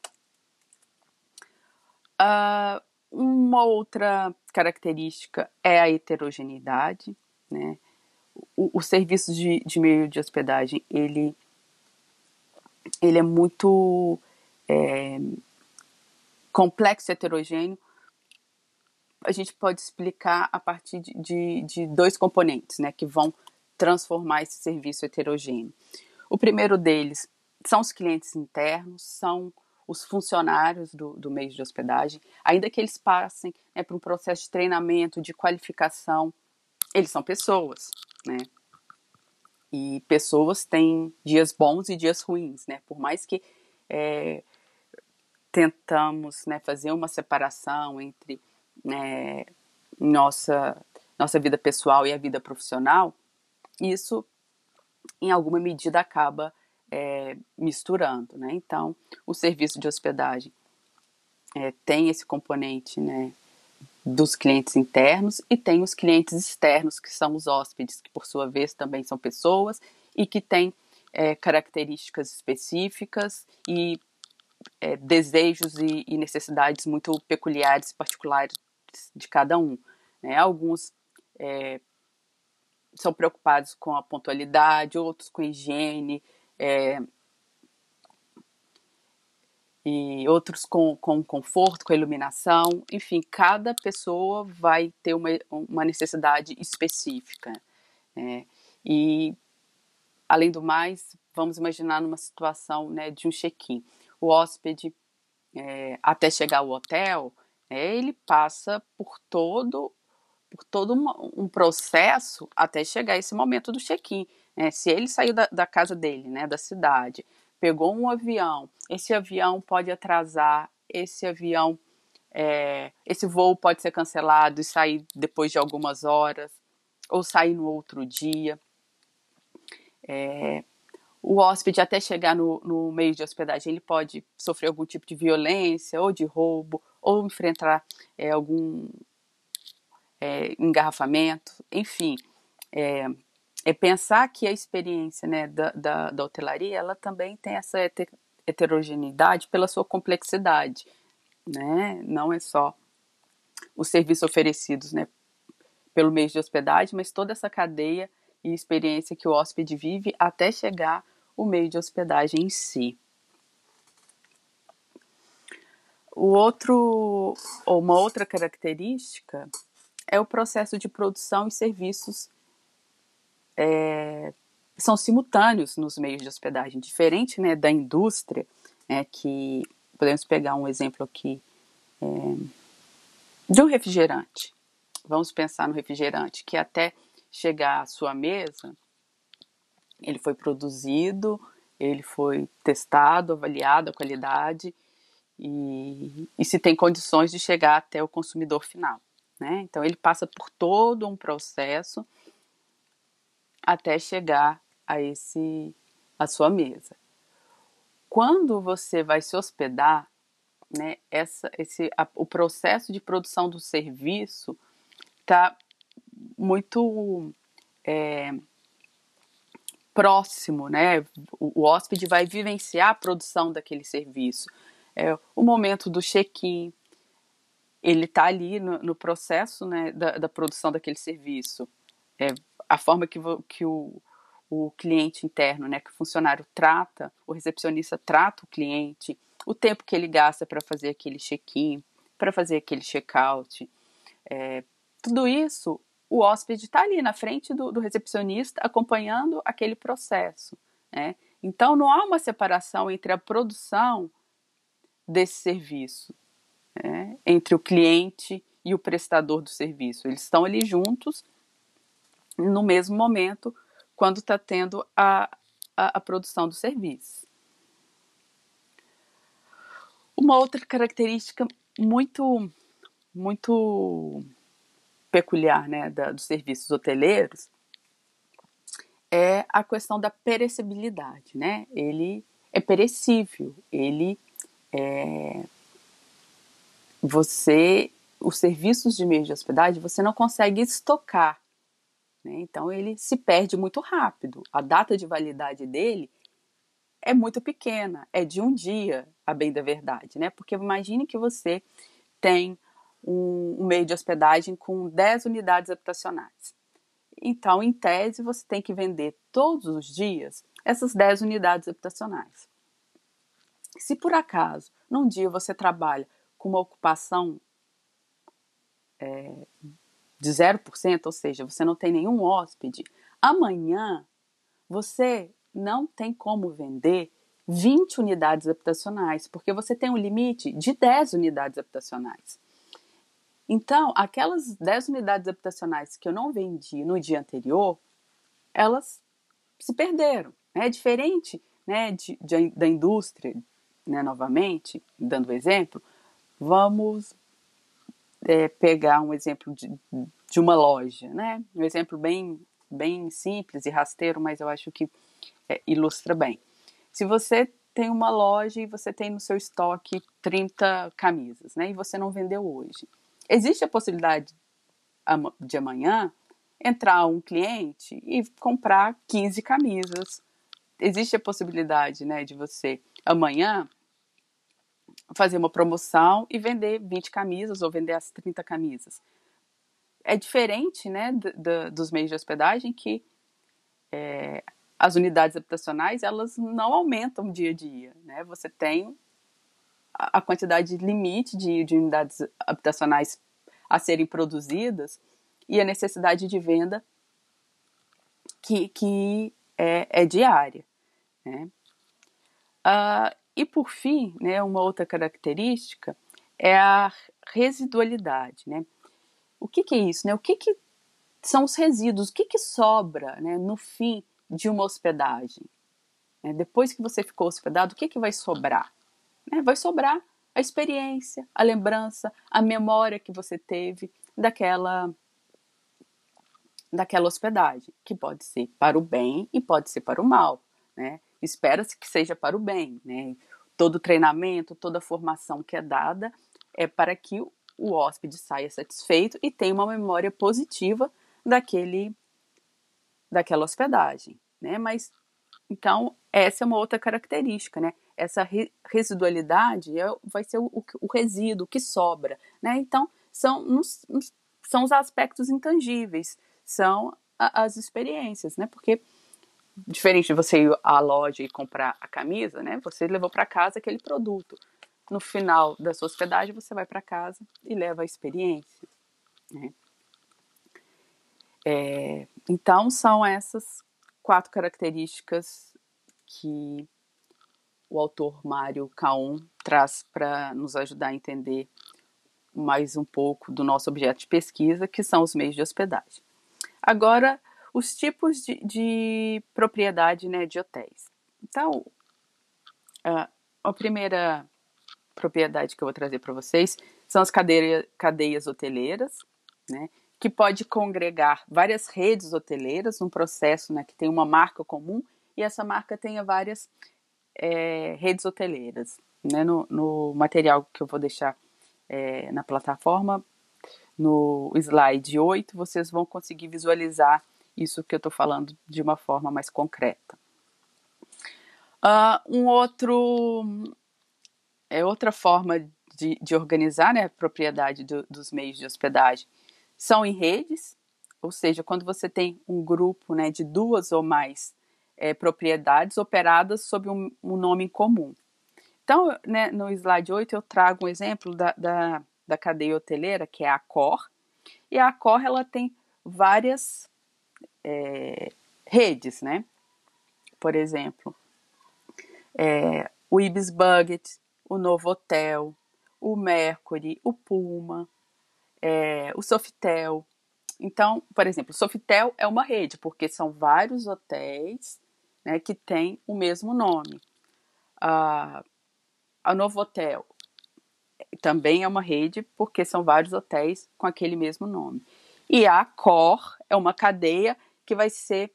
Uh, uma outra característica é a heterogeneidade, né? O, o serviço de, de meio de hospedagem ele ele é muito é, complexo e heterogêneo, a gente pode explicar a partir de, de, de, dois componentes, né, que vão transformar esse serviço heterogêneo. O primeiro deles são os clientes internos, são os funcionários do, do meio de hospedagem, ainda que eles passem né, por um processo de treinamento, de qualificação, eles são pessoas, né? E pessoas têm dias bons e dias ruins, né? Por mais que é, tentamos né, fazer uma separação entre né, nossa, nossa vida pessoal e a vida profissional, isso em alguma medida acaba é, misturando, né? Então, o serviço de hospedagem é, tem esse componente, né, dos clientes internos e tem os clientes externos, que são os hóspedes, que por sua vez também são pessoas e que têm é, características específicas e é, desejos e, e, necessidades muito peculiares, particulares de cada um. Né? Alguns é, são preocupados com a pontualidade, outros com higiene, é, e outros com, com conforto, com iluminação. Enfim, cada pessoa vai ter uma, uma necessidade específica. Né? E, além do mais, vamos imaginar numa situação né, de um check-in. O hóspede, é, até chegar ao hotel, é, ele passa por todo por todo um processo até chegar esse momento do check-in. Né? Se ele saiu da, da casa dele, né, da cidade, pegou um avião, esse avião pode atrasar, esse avião, é, esse voo pode ser cancelado e sair depois de algumas horas, ou sair no outro dia. É, o hóspede, até chegar no, no meio de hospedagem, ele pode sofrer algum tipo de violência, ou de roubo, ou enfrentar é, algum é, engarrafamento, enfim. É, é pensar que a experiência né, da, da, da hotelaria ela também tem essa heterogeneidade pela sua complexidade, né? Não é só os serviços oferecidos, né, pelo meio de hospedagem, mas toda essa cadeia e experiência que o hóspede vive até chegar o meio de hospedagem em si. O outro, ou uma outra característica é o processo de produção e serviços é, são simultâneos nos meios de hospedagem, diferente né, da indústria, né, que podemos pegar um exemplo aqui é, de um refrigerante. Vamos pensar no refrigerante, que até chegar à sua mesa, ele foi produzido, ele foi testado, avaliado a qualidade e, e se tem condições de chegar até o consumidor final. Né? Então ele passa por todo um processo até chegar a esse a sua mesa. Quando você vai se hospedar, né, essa, esse, a, o processo de produção do serviço está muito é, próximo, né? O, o, hóspede vai vivenciar a produção daquele serviço. É, o momento do check-in, ele está ali no, no, processo né, da, da, produção daquele serviço. É, a forma que, que o, o cliente interno, né, que o funcionário trata, o recepcionista trata o cliente, o tempo que ele gasta para fazer aquele check-in, para fazer aquele check-out. É, tudo isso, o hóspede está ali na frente do, do, recepcionista acompanhando aquele processo. Né? Então, não há uma separação entre a produção desse serviço, né? entre o cliente e o prestador do serviço. Eles estão ali juntos no mesmo momento, quando está tendo a, a, a produção do serviço. Uma outra característica muito, muito peculiar né, da, dos serviços hoteleiros é a questão da perecibilidade, né? Ele é perecível, ele é, você, os serviços de meio de hospedagem, você não consegue estocar, né? Então ele se perde muito rápido. A data de validade dele é muito pequena, é de um dia, a bem da verdade, né? Porque imagine que você tem um, um meio de hospedagem com 10 unidades habitacionais. Então, em tese, você tem que vender todos os dias essas 10 unidades habitacionais. Se por acaso, num dia você trabalha com uma ocupação é, de 0%, ou seja, você não tem nenhum hóspede, amanhã você não tem como vender 20 unidades habitacionais, porque você tem um limite de 10 unidades habitacionais. Então, aquelas 10 unidades habitacionais que eu não vendi no dia anterior, elas se perderam. Né? É diferente né, de, de, da indústria, né, novamente, dando exemplo, vamos é, pegar um exemplo de, de uma loja, né? um exemplo bem, bem simples e rasteiro, mas eu acho que é, ilustra bem. Se você tem uma loja e você tem no seu estoque 30 camisas, né? E você não vendeu hoje existe a possibilidade de amanhã entrar um cliente e comprar 15 camisas. Existe a possibilidade, né, de você amanhã fazer uma promoção e vender 20 camisas ou vender as 30 camisas. É diferente, né, dos meios de hospedagem que é, as unidades habitacionais elas não aumentam dia a dia, né? Você tem a quantidade limite de, de unidades habitacionais a serem produzidas e a necessidade de venda que, que é, é diária. Né? Uh, e por fim, né, uma outra característica é a residualidade. Né? O que, que é isso? Né? O que, que são os resíduos? O que, que sobra né, no fim de uma hospedagem? Né? Depois que você ficou hospedado, o que, que vai sobrar? Né? Vai sobrar a experiência, a lembrança, a memória que você teve daquela daquela hospedagem, que pode ser para o bem e pode ser para o mal, né? Espera-se que seja para o bem, né? Todo treinamento, toda formação que é dada é para que o hóspede saia satisfeito e tenha uma memória positiva daquele daquela hospedagem, né? Mas então essa é uma outra característica, né? Essa re residualidade é, vai ser o, o, resíduo, o que sobra. Né? Então, são, nos, são os aspectos intangíveis, são a, as experiências, né? porque diferente de você ir à loja e comprar a camisa, né? você levou para casa aquele produto. No final da sua hospedagem, você vai para casa e leva a experiência. Né? É, então, são essas quatro características que o autor Mário Caon traz para nos ajudar a entender mais um pouco do nosso objeto de pesquisa, que são os meios de hospedagem. Agora, os tipos de, de propriedade né, de hotéis. Então, a, a primeira propriedade que eu vou trazer para vocês são as cadeia, cadeias hoteleiras, né, que pode congregar várias redes hoteleiras num processo né, que tem uma marca comum e essa marca tenha várias é, redes hoteleiras. Né? No, no, material que eu vou deixar é, na plataforma, no slide 8, vocês vão conseguir visualizar isso que eu estou falando de uma forma mais concreta. Uh, um outro é outra forma de, de organizar né, a propriedade do, dos meios de hospedagem são em redes, ou seja, quando você tem um grupo né, de duas ou mais é, propriedades operadas sob um, um nome comum. Então, né, no slide 8, eu trago um exemplo da, da, da cadeia hoteleira, que é a Accor, e a Accor ela tem várias é, redes, né? Por exemplo, é, o Ibis Budget, o Novo Hotel, o Mercury, o Puma, é, o Sofitel, Então, por exemplo, Sofitel é uma rede, porque são vários hotéis né, que têm o mesmo nome. A, a Novotel também é uma rede, porque são vários hotéis com aquele mesmo nome. E a Cor é uma cadeia que vai ser,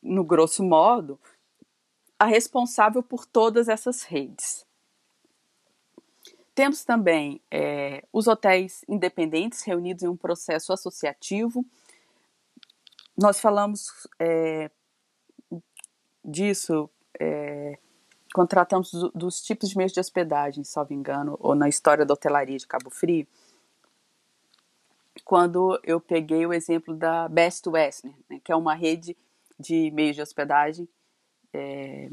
no grosso modo, a responsável por todas essas redes. Temos também é, os hotéis independentes reunidos em um processo associativo. Nós falamos é, disso é, quando tratamos do, dos tipos de meios de hospedagem, salvo engano, ou na história da hotelaria de Cabo Frio, quando eu peguei o exemplo da Best Western, né, que é uma rede de meios de hospedagem é,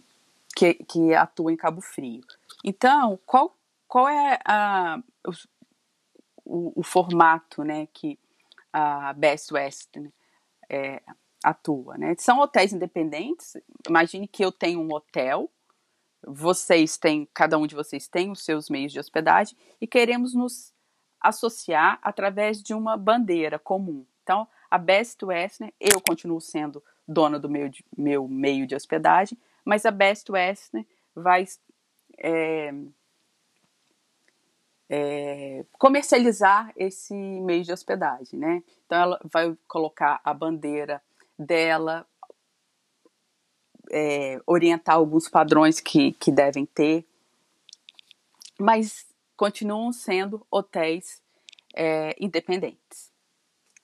que, que atua em Cabo Frio. Então, qual qual é a, o, o, formato né, que a Best Western é, atua? Né? São hotéis independentes. Imagine que eu tenho um hotel, vocês têm, cada um de vocês tem os seus meios de hospedagem e queremos nos associar através de uma bandeira comum. Então, a Best Western, eu continuo sendo dona do meu, meu meio de hospedagem, mas a Best Western vai é, é, comercializar esse meio de hospedagem, né? Então ela vai colocar a bandeira dela, é, orientar alguns padrões que, que devem ter, mas continuam sendo hotéis é, independentes,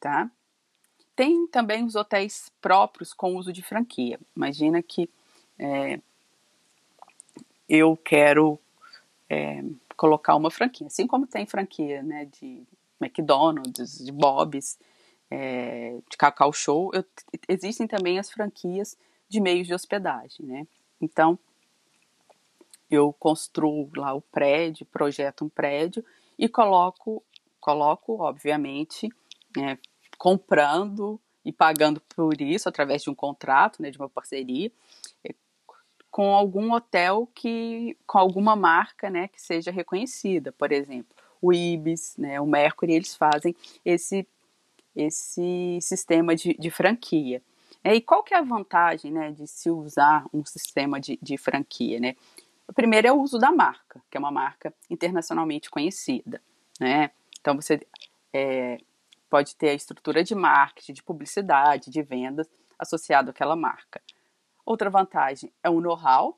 tá? Tem também os hotéis próprios com uso de franquia. Imagina que é, eu quero é, colocar uma franquia, assim como tem franquia né, de McDonald's, de Bob's, é, de Cacau Show, eu, existem também as franquias de meios de hospedagem, né? Então, eu construo lá o prédio, projeto um prédio e coloco, coloco, obviamente, é, comprando e pagando por isso através de um contrato, né, de uma parceria, com algum hotel que com alguma marca, né, que seja reconhecida, por exemplo, o Ibis, né, o Mercury, eles fazem esse esse sistema de, de franquia. É, e qual que é a vantagem, né, de se usar um sistema de, de franquia, né? O primeiro é o uso da marca, que é uma marca internacionalmente conhecida, né? Então você é, pode ter a estrutura de marketing, de publicidade, de vendas associado àquela marca. Outra vantagem é o know-how,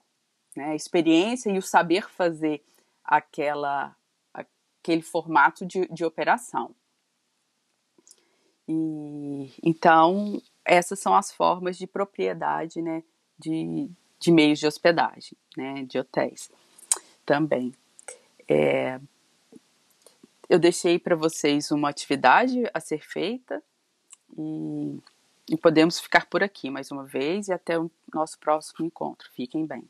né, a experiência e o saber fazer aquela, aquele formato de, de operação. E, então, essas são as formas de propriedade né, de, de meios de hospedagem, né, de hotéis também. É, eu deixei para vocês uma atividade a ser feita e e podemos ficar por aqui mais uma vez e até o nosso próximo encontro. Fiquem bem.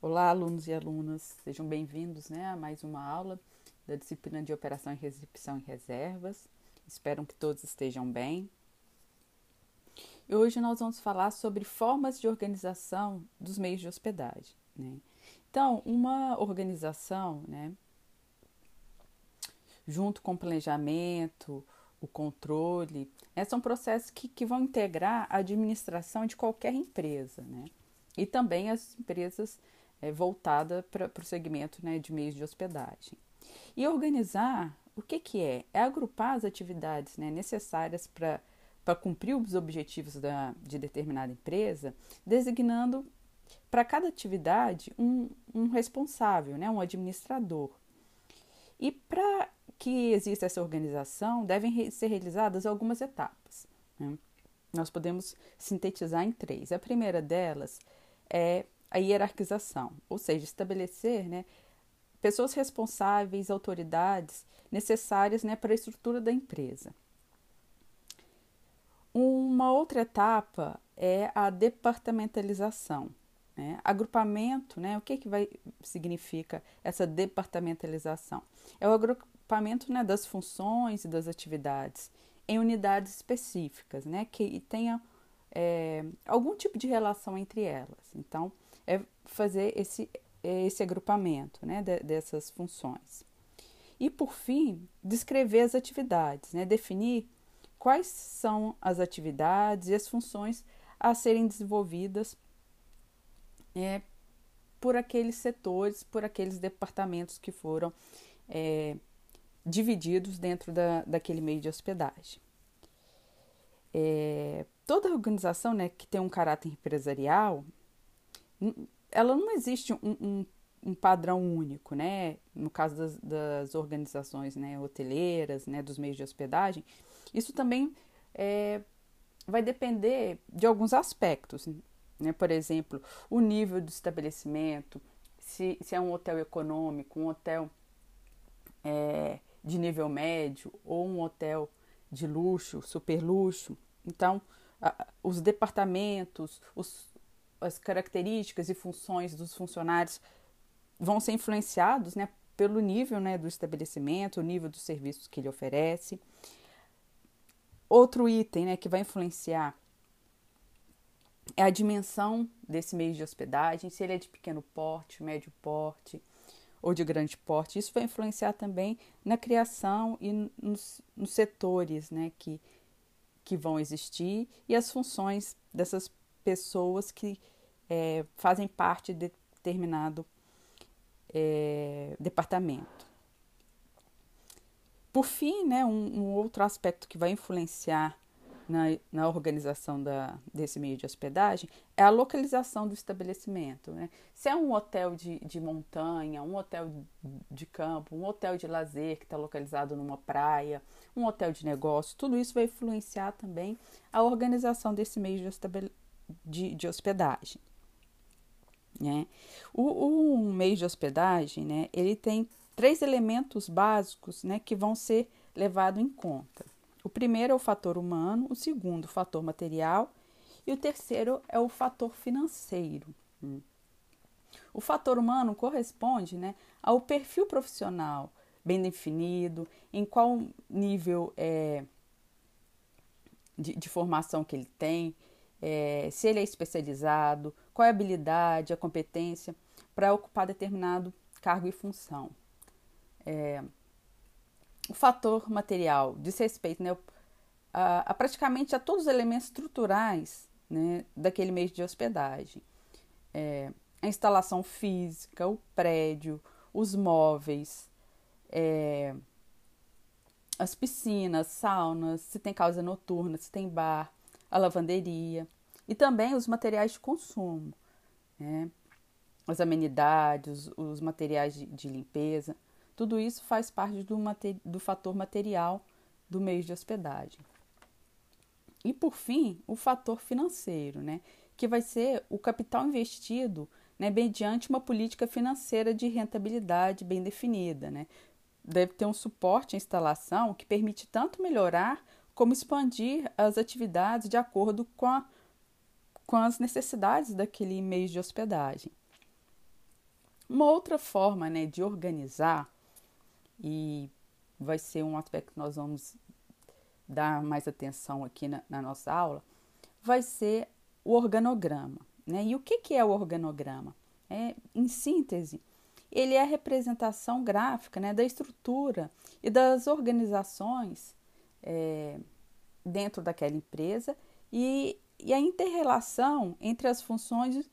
Olá, alunos e alunas, sejam bem-vindos né, a mais uma aula da disciplina de Operação e Recepção e Reservas. Espero que todos estejam bem. E hoje nós vamos falar sobre formas de organização dos meios de hospedagem. Né? Então, uma organização, né, junto com planejamento, o controle, né, são processos que, que vão integrar a administração de qualquer empresa, né? E também as empresas é, voltadas para o segmento né, de meios de hospedagem. E organizar, o que, que é? É agrupar as atividades né, necessárias para para cumprir os objetivos da, de determinada empresa, designando para cada atividade um, um responsável, né, um administrador. E para que exista essa organização, devem ser realizadas algumas etapas. Né? Nós podemos sintetizar em três. A primeira delas é a hierarquização, ou seja, estabelecer né, pessoas responsáveis, autoridades necessárias né, para a estrutura da empresa. Uma outra etapa é a departamentalização. Né? Agrupamento, né? o que, que vai, significa essa departamentalização? É o agrupamento né, das funções e das atividades em unidades específicas, né, que tenha é, algum tipo de relação entre elas. Então, é fazer esse, esse agrupamento né, de, dessas funções. E, por fim, descrever as atividades, né? definir quais são as atividades e as funções a serem desenvolvidas é, por aqueles setores, por aqueles departamentos que foram é, divididos dentro da, daquele meio de hospedagem. É, toda organização né, que tem um caráter empresarial, ela não existe um, um, um padrão único, né? No caso das, das, organizações né, hoteleiras, né, dos meios de hospedagem, isso também é, vai depender de alguns aspectos, né? Por exemplo, o nível do estabelecimento, se, se é um hotel econômico, um hotel é, de nível médio ou um hotel de luxo, super luxo. Então, os departamentos, os, as características e funções dos funcionários vão ser influenciados né, pelo nível né, do estabelecimento, o nível dos serviços que ele oferece. Outro item né, que vai influenciar é a dimensão desse meio de hospedagem, se ele é de pequeno porte, médio porte ou de grande porte. Isso vai influenciar também na criação e nos, nos setores né, que, que vão existir e as funções dessas pessoas que é, fazem parte de determinado é, departamento. Por fim, né, um, um, outro aspecto que vai influenciar na, na organização da, desse meio de hospedagem é a localização do estabelecimento. Né? Se é um hotel de, de montanha, um hotel de campo, um hotel de lazer que está localizado numa praia, um hotel de negócio, tudo isso vai influenciar também a organização desse meio de, de, de hospedagem. Né? O, o meio de hospedagem, né, ele tem três elementos básicos né, que vão ser levados em conta. O primeiro é o fator humano, o segundo, o fator material, e o terceiro é o fator financeiro. Hum. O fator humano corresponde né, ao perfil profissional bem definido, em qual nível é, de, de formação que ele tem, é, se ele é especializado, qual é a habilidade, a competência para ocupar determinado cargo e função. É, o fator material diz respeito né, a, a, praticamente a todos os elementos estruturais né, daquele meio de hospedagem. É, a instalação física, o prédio, os móveis, é, as piscinas, saunas, se tem casa noturna, se tem bar, a lavanderia e também os materiais de consumo, né? as amenidades, os materiais de, de limpeza, tudo isso faz parte do, do fator material do meio de hospedagem. E por fim, o fator financeiro, né? que vai ser o capital investido né, mediante uma política financeira de rentabilidade bem definida. Né? Deve ter um suporte à instalação que permite tanto melhorar como expandir as atividades de acordo com, a, com as necessidades daquele meio de hospedagem. Uma outra forma né, de organizar, e vai ser um aspecto que nós vamos dar mais atenção aqui na, na nossa aula, vai ser o organograma. Né? E o que, que é o organograma? É, em síntese, ele é a representação gráfica né, da estrutura e das organizações é, dentro daquela empresa e, e a interrelação entre as funções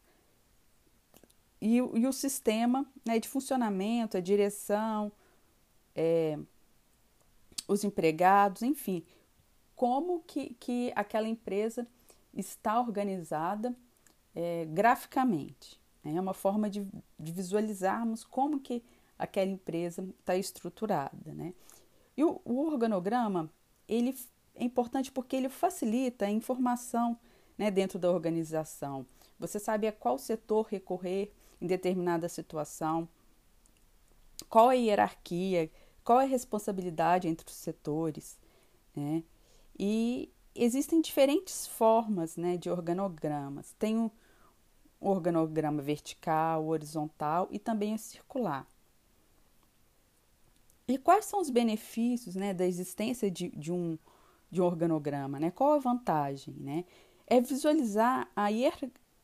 e, e o sistema né, de funcionamento, a direção, é, os empregados, enfim, como que, que aquela empresa está organizada é, graficamente. Né? É uma forma de, de, visualizarmos como que aquela empresa está estruturada. Né? E o, o organograma ele é importante porque ele facilita a informação né, dentro da organização. Você sabe a qual setor recorrer em determinada situação, qual é a hierarquia, qual é a responsabilidade entre os setores. Né? E existem diferentes formas né, de organogramas. Tem o organograma vertical, horizontal e também o circular. E quais são os benefícios né, da existência de, de, um, de um organograma? Né? Qual a vantagem? Né? É visualizar a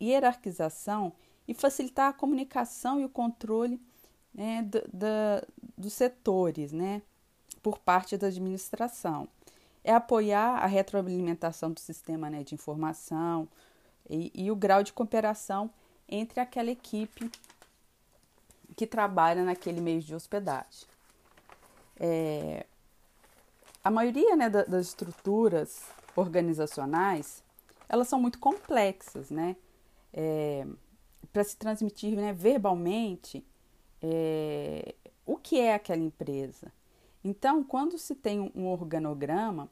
hierarquização e facilitar a comunicação e o controle né, da, dos setores, né, por parte da administração. É apoiar a retroalimentação do sistema né, de informação e, e o grau de cooperação entre aquela equipe que trabalha naquele meio de hospedagem. É, a maioria né, das estruturas organizacionais elas são muito complexas, né? É, Para se transmitir né, verbalmente é, o que é aquela empresa. Então, quando se tem um organograma,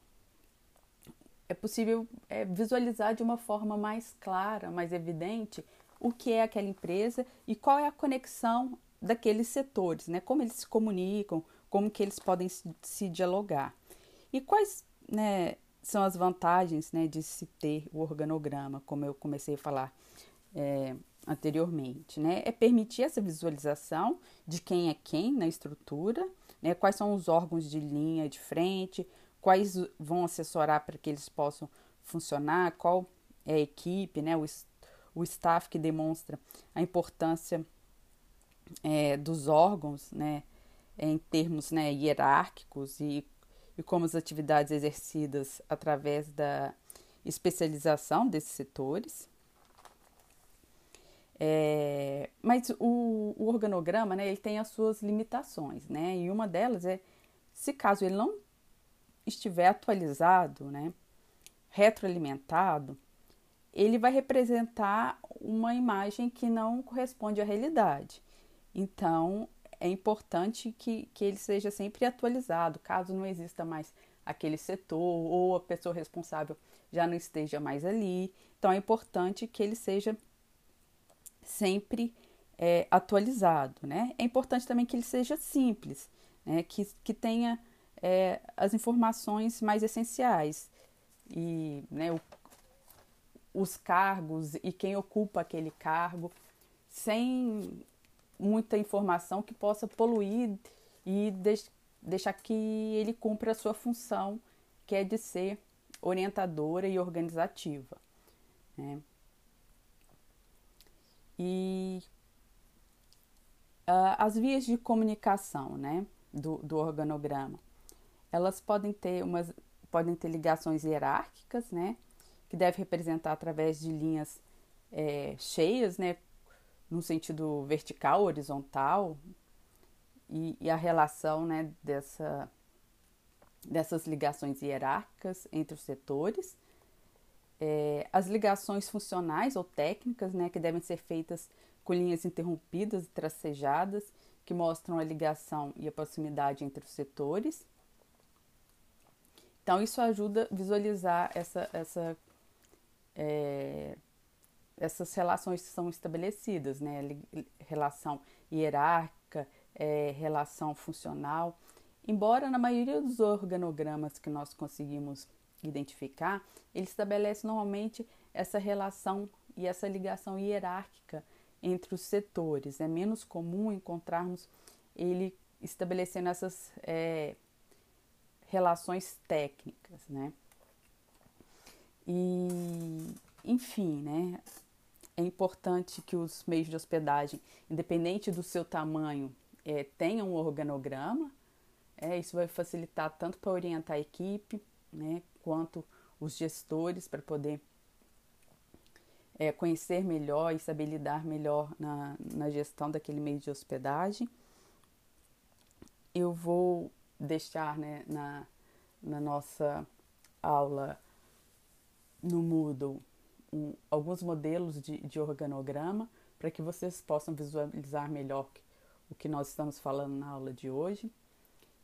é possível é, visualizar de uma forma mais clara, mais evidente, o que é aquela empresa e qual é a conexão daqueles setores, né? Como eles se comunicam, como que eles podem se, se dialogar. E quais né, são as vantagens né, de se ter o organograma, como eu comecei a falar é, anteriormente, né? É permitir essa visualização de quem é quem na estrutura, né? Quais são os órgãos de linha de frente, quais vão assessorar para que eles possam funcionar, qual é a equipe, né? O, o staff que demonstra a importância é, dos órgãos, né? Em termos né, hierárquicos e, e como as atividades exercidas através da especialização desses setores. É, mas o, o, organograma, né, ele tem as suas limitações, né? E uma delas é, se caso ele não estiver atualizado, né, retroalimentado, ele vai representar uma imagem que não corresponde à realidade. Então, é importante que, que ele seja sempre atualizado, caso não exista mais aquele setor ou a pessoa responsável já não esteja mais ali. Então, é importante que ele seja sempre é, atualizado, né? É importante também que ele seja simples, né? que, que tenha é, as informações mais essenciais e né, o, os cargos e quem ocupa aquele cargo, sem muita informação que possa poluir e deix, deixar que ele cumpra a sua função, que é de ser orientadora e organizativa. Né? E uh, as vias de comunicação né, do, do organograma, elas podem ter umas podem ter ligações hierárquicas, né, que deve representar através de linhas é, cheias, né, no sentido vertical, horizontal, e, e a relação, né, dessa dessas ligações hierárquicas entre os setores é, as ligações funcionais ou técnicas, né, que devem ser feitas com linhas interrompidas e tracejadas, que mostram a ligação e a proximidade entre os setores. Então, isso ajuda a visualizar essa, essa, é, essas relações que são estabelecidas, né? Relação hierárquica, é, relação funcional. Embora na maioria dos organogramas que nós conseguimos identificar, ele estabelece normalmente essa relação e essa ligação hierárquica entre os setores. É menos comum encontrarmos ele estabelecendo essas é, relações técnicas, né? E, enfim, né? É importante que os meios de hospedagem, independente do seu tamanho, é, tenham um organograma. É, isso vai facilitar tanto para orientar a equipe, né, quanto os gestores para poder é, conhecer melhor e saber lidar melhor na, na gestão daquele meio de hospedagem. Eu vou deixar né, na, na nossa aula no Moodle um, alguns modelos de, de organograma para que vocês possam visualizar melhor o que nós estamos falando na aula de hoje.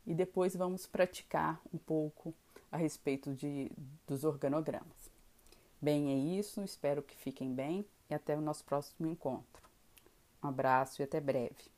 E depois vamos praticar um pouco a respeito de, dos organogramas. Bem, é isso, espero que fiquem bem e até o nosso próximo encontro. Um abraço e até breve.